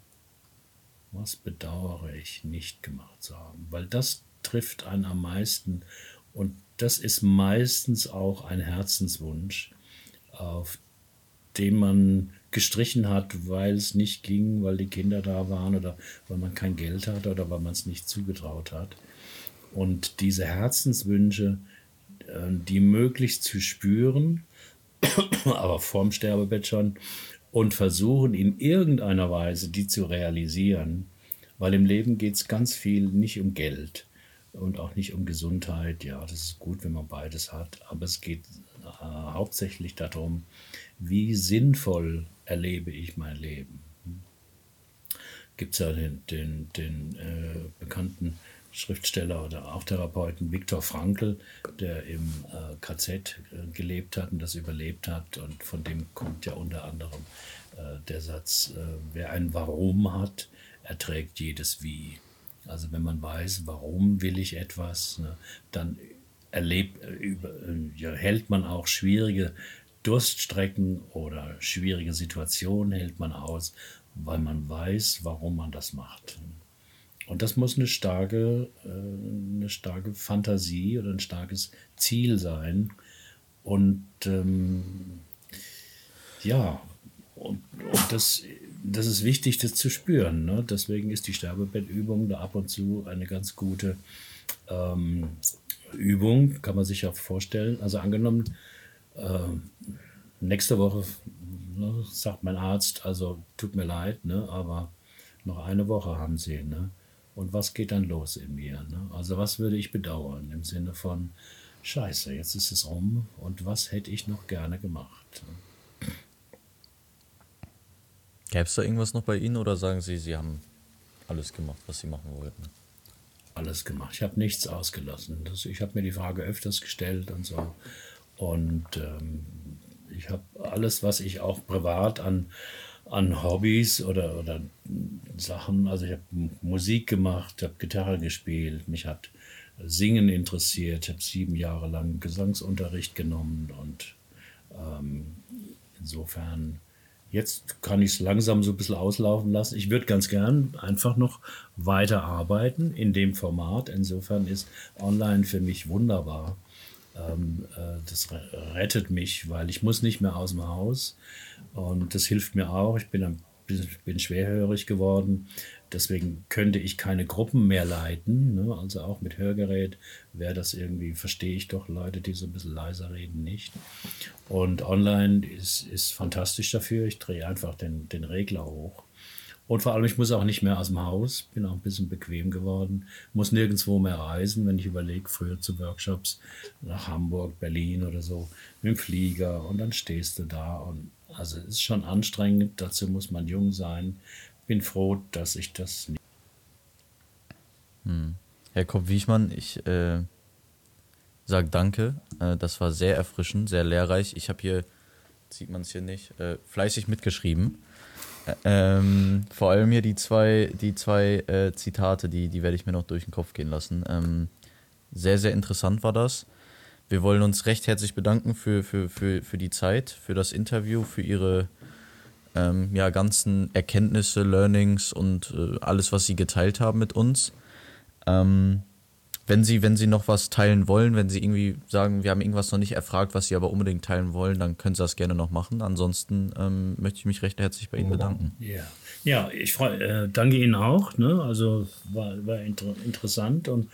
Was bedauere ich nicht gemacht zu haben? Weil das trifft einen am meisten und das ist meistens auch ein Herzenswunsch, auf den man gestrichen hat, weil es nicht ging, weil die Kinder da waren oder weil man kein Geld hat oder weil man es nicht zugetraut hat. Und diese Herzenswünsche, äh, die möglichst zu spüren, *coughs* aber vorm Sterbebett schon, und versuchen in irgendeiner Weise die zu realisieren, weil im Leben geht es ganz viel nicht um Geld und auch nicht um Gesundheit. Ja, das ist gut, wenn man beides hat, aber es geht äh, hauptsächlich darum, wie sinnvoll erlebe ich mein Leben. Gibt es ja den, den, den äh, bekannten Schriftsteller oder auch Therapeuten Viktor Frankl, der im äh, KZ äh, gelebt hat und das überlebt hat. Und von dem kommt ja unter anderem äh, der Satz, äh, wer ein Warum hat, erträgt jedes Wie. Also wenn man weiß, warum will ich etwas, ne, dann erlebt, äh, hält man auch schwierige Durststrecken oder schwierige Situationen hält man aus, weil man weiß, warum man das macht. Und das muss eine starke, äh, eine starke Fantasie oder ein starkes Ziel sein. Und ähm, ja, und, und das, das ist wichtig, das zu spüren. Ne? Deswegen ist die Sterbebettübung da ab und zu eine ganz gute ähm, Übung, kann man sich ja vorstellen. Also angenommen, äh, nächste Woche ne, sagt mein Arzt, also tut mir leid, ne, aber noch eine Woche haben Sie. Ne? Und was geht dann los in mir? Ne? Also was würde ich bedauern im Sinne von, scheiße, jetzt ist es um und was hätte ich noch gerne gemacht? Gäbe es da irgendwas noch bei Ihnen oder sagen Sie, Sie haben alles gemacht, was Sie machen wollten? Alles gemacht. Ich habe nichts ausgelassen. Das, ich habe mir die Frage öfters gestellt und so. Und ähm, ich habe alles, was ich auch privat an, an Hobbys oder, oder Sachen, also ich habe Musik gemacht, habe Gitarre gespielt, mich hat Singen interessiert, habe sieben Jahre lang Gesangsunterricht genommen und ähm, insofern Jetzt kann ich es langsam so ein bisschen auslaufen lassen. Ich würde ganz gern einfach noch weiter arbeiten in dem Format. Insofern ist online für mich wunderbar. Ähm, äh, das rettet mich, weil ich muss nicht mehr aus dem Haus und das hilft mir auch. Ich bin, ein, bin schwerhörig geworden. Deswegen könnte ich keine Gruppen mehr leiten. Ne? Also auch mit Hörgerät wäre das irgendwie, verstehe ich doch Leute, die so ein bisschen leiser reden, nicht. Und online ist, ist fantastisch dafür. Ich drehe einfach den, den Regler hoch. Und vor allem, ich muss auch nicht mehr aus dem Haus, bin auch ein bisschen bequem geworden, muss nirgendwo mehr reisen, wenn ich überlege, früher zu Workshops nach Hamburg, Berlin oder so, mit dem Flieger und dann stehst du da und also es ist schon anstrengend, dazu muss man jung sein, bin froh, dass ich das nicht. Hm. Herr Kopp-Wiechmann, ich äh, sage danke. Äh, das war sehr erfrischend, sehr lehrreich. Ich habe hier, sieht man es hier nicht, äh, fleißig mitgeschrieben. Ähm, vor allem hier die zwei, die zwei äh, Zitate, die, die werde ich mir noch durch den Kopf gehen lassen. Ähm, sehr, sehr interessant war das. Wir wollen uns recht herzlich bedanken für, für, für, für die Zeit, für das Interview, für Ihre ähm, ja, ganzen Erkenntnisse, Learnings und äh, alles, was sie geteilt haben mit uns. Ähm, wenn Sie, wenn Sie noch was teilen wollen, wenn Sie irgendwie sagen, wir haben irgendwas noch nicht erfragt, was Sie aber unbedingt teilen wollen, dann können Sie das gerne noch machen. Ansonsten ähm, möchte ich mich recht herzlich bei Ihnen bedanken. Ja, ja ich freu, äh, danke Ihnen auch. Ne? Also war, war inter interessant und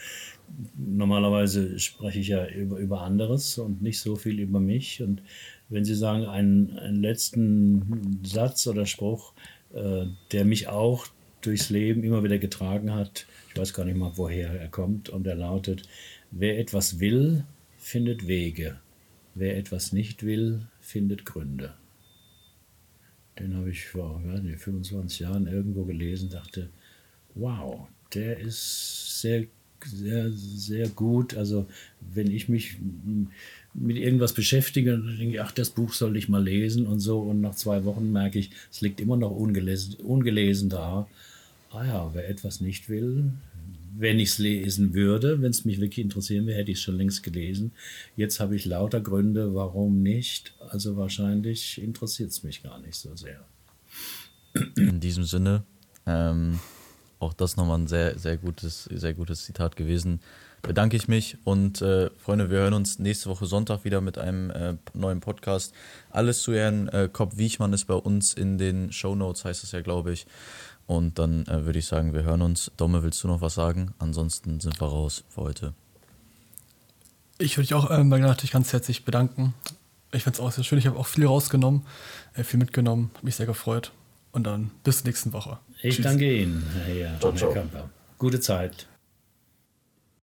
normalerweise spreche ich ja über, über anderes und nicht so viel über mich. Und wenn Sie sagen, einen, einen letzten Satz oder Spruch, äh, der mich auch durchs Leben immer wieder getragen hat, ich weiß gar nicht mal, woher er kommt, und er lautet, wer etwas will, findet Wege, wer etwas nicht will, findet Gründe. Den habe ich vor ja, 25 Jahren irgendwo gelesen, dachte, wow, der ist sehr sehr, sehr gut. Also wenn ich mich mit irgendwas beschäftige, dann denke ach, das Buch soll ich mal lesen und so. Und nach zwei Wochen merke ich, es liegt immer noch ungelesen, ungelesen da. Ah ja, wer etwas nicht will, wenn ich es lesen würde, wenn es mich wirklich interessieren würde, hätte ich es schon längst gelesen. Jetzt habe ich lauter Gründe, warum nicht. Also wahrscheinlich interessiert es mich gar nicht so sehr. In diesem Sinne, ähm, auch das nochmal ein sehr, sehr gutes, sehr gutes Zitat gewesen. Bedanke ich mich und äh, Freunde, wir hören uns nächste Woche Sonntag wieder mit einem äh, neuen Podcast. Alles zu Herrn äh, Kopp-Wiechmann ist bei uns in den Show Notes, heißt es ja, glaube ich. Und dann äh, würde ich sagen, wir hören uns. Domme, willst du noch was sagen? Ansonsten sind wir raus für heute. Ich würde dich auch ähm, natürlich ganz herzlich bedanken. Ich finde es auch sehr schön. Ich habe auch viel rausgenommen, äh, viel mitgenommen, mich sehr gefreut. Und dann bis nächste Woche. Ich Tschüss. danke Ihnen, Herr, ciao, Herr Kamper. Gute Zeit.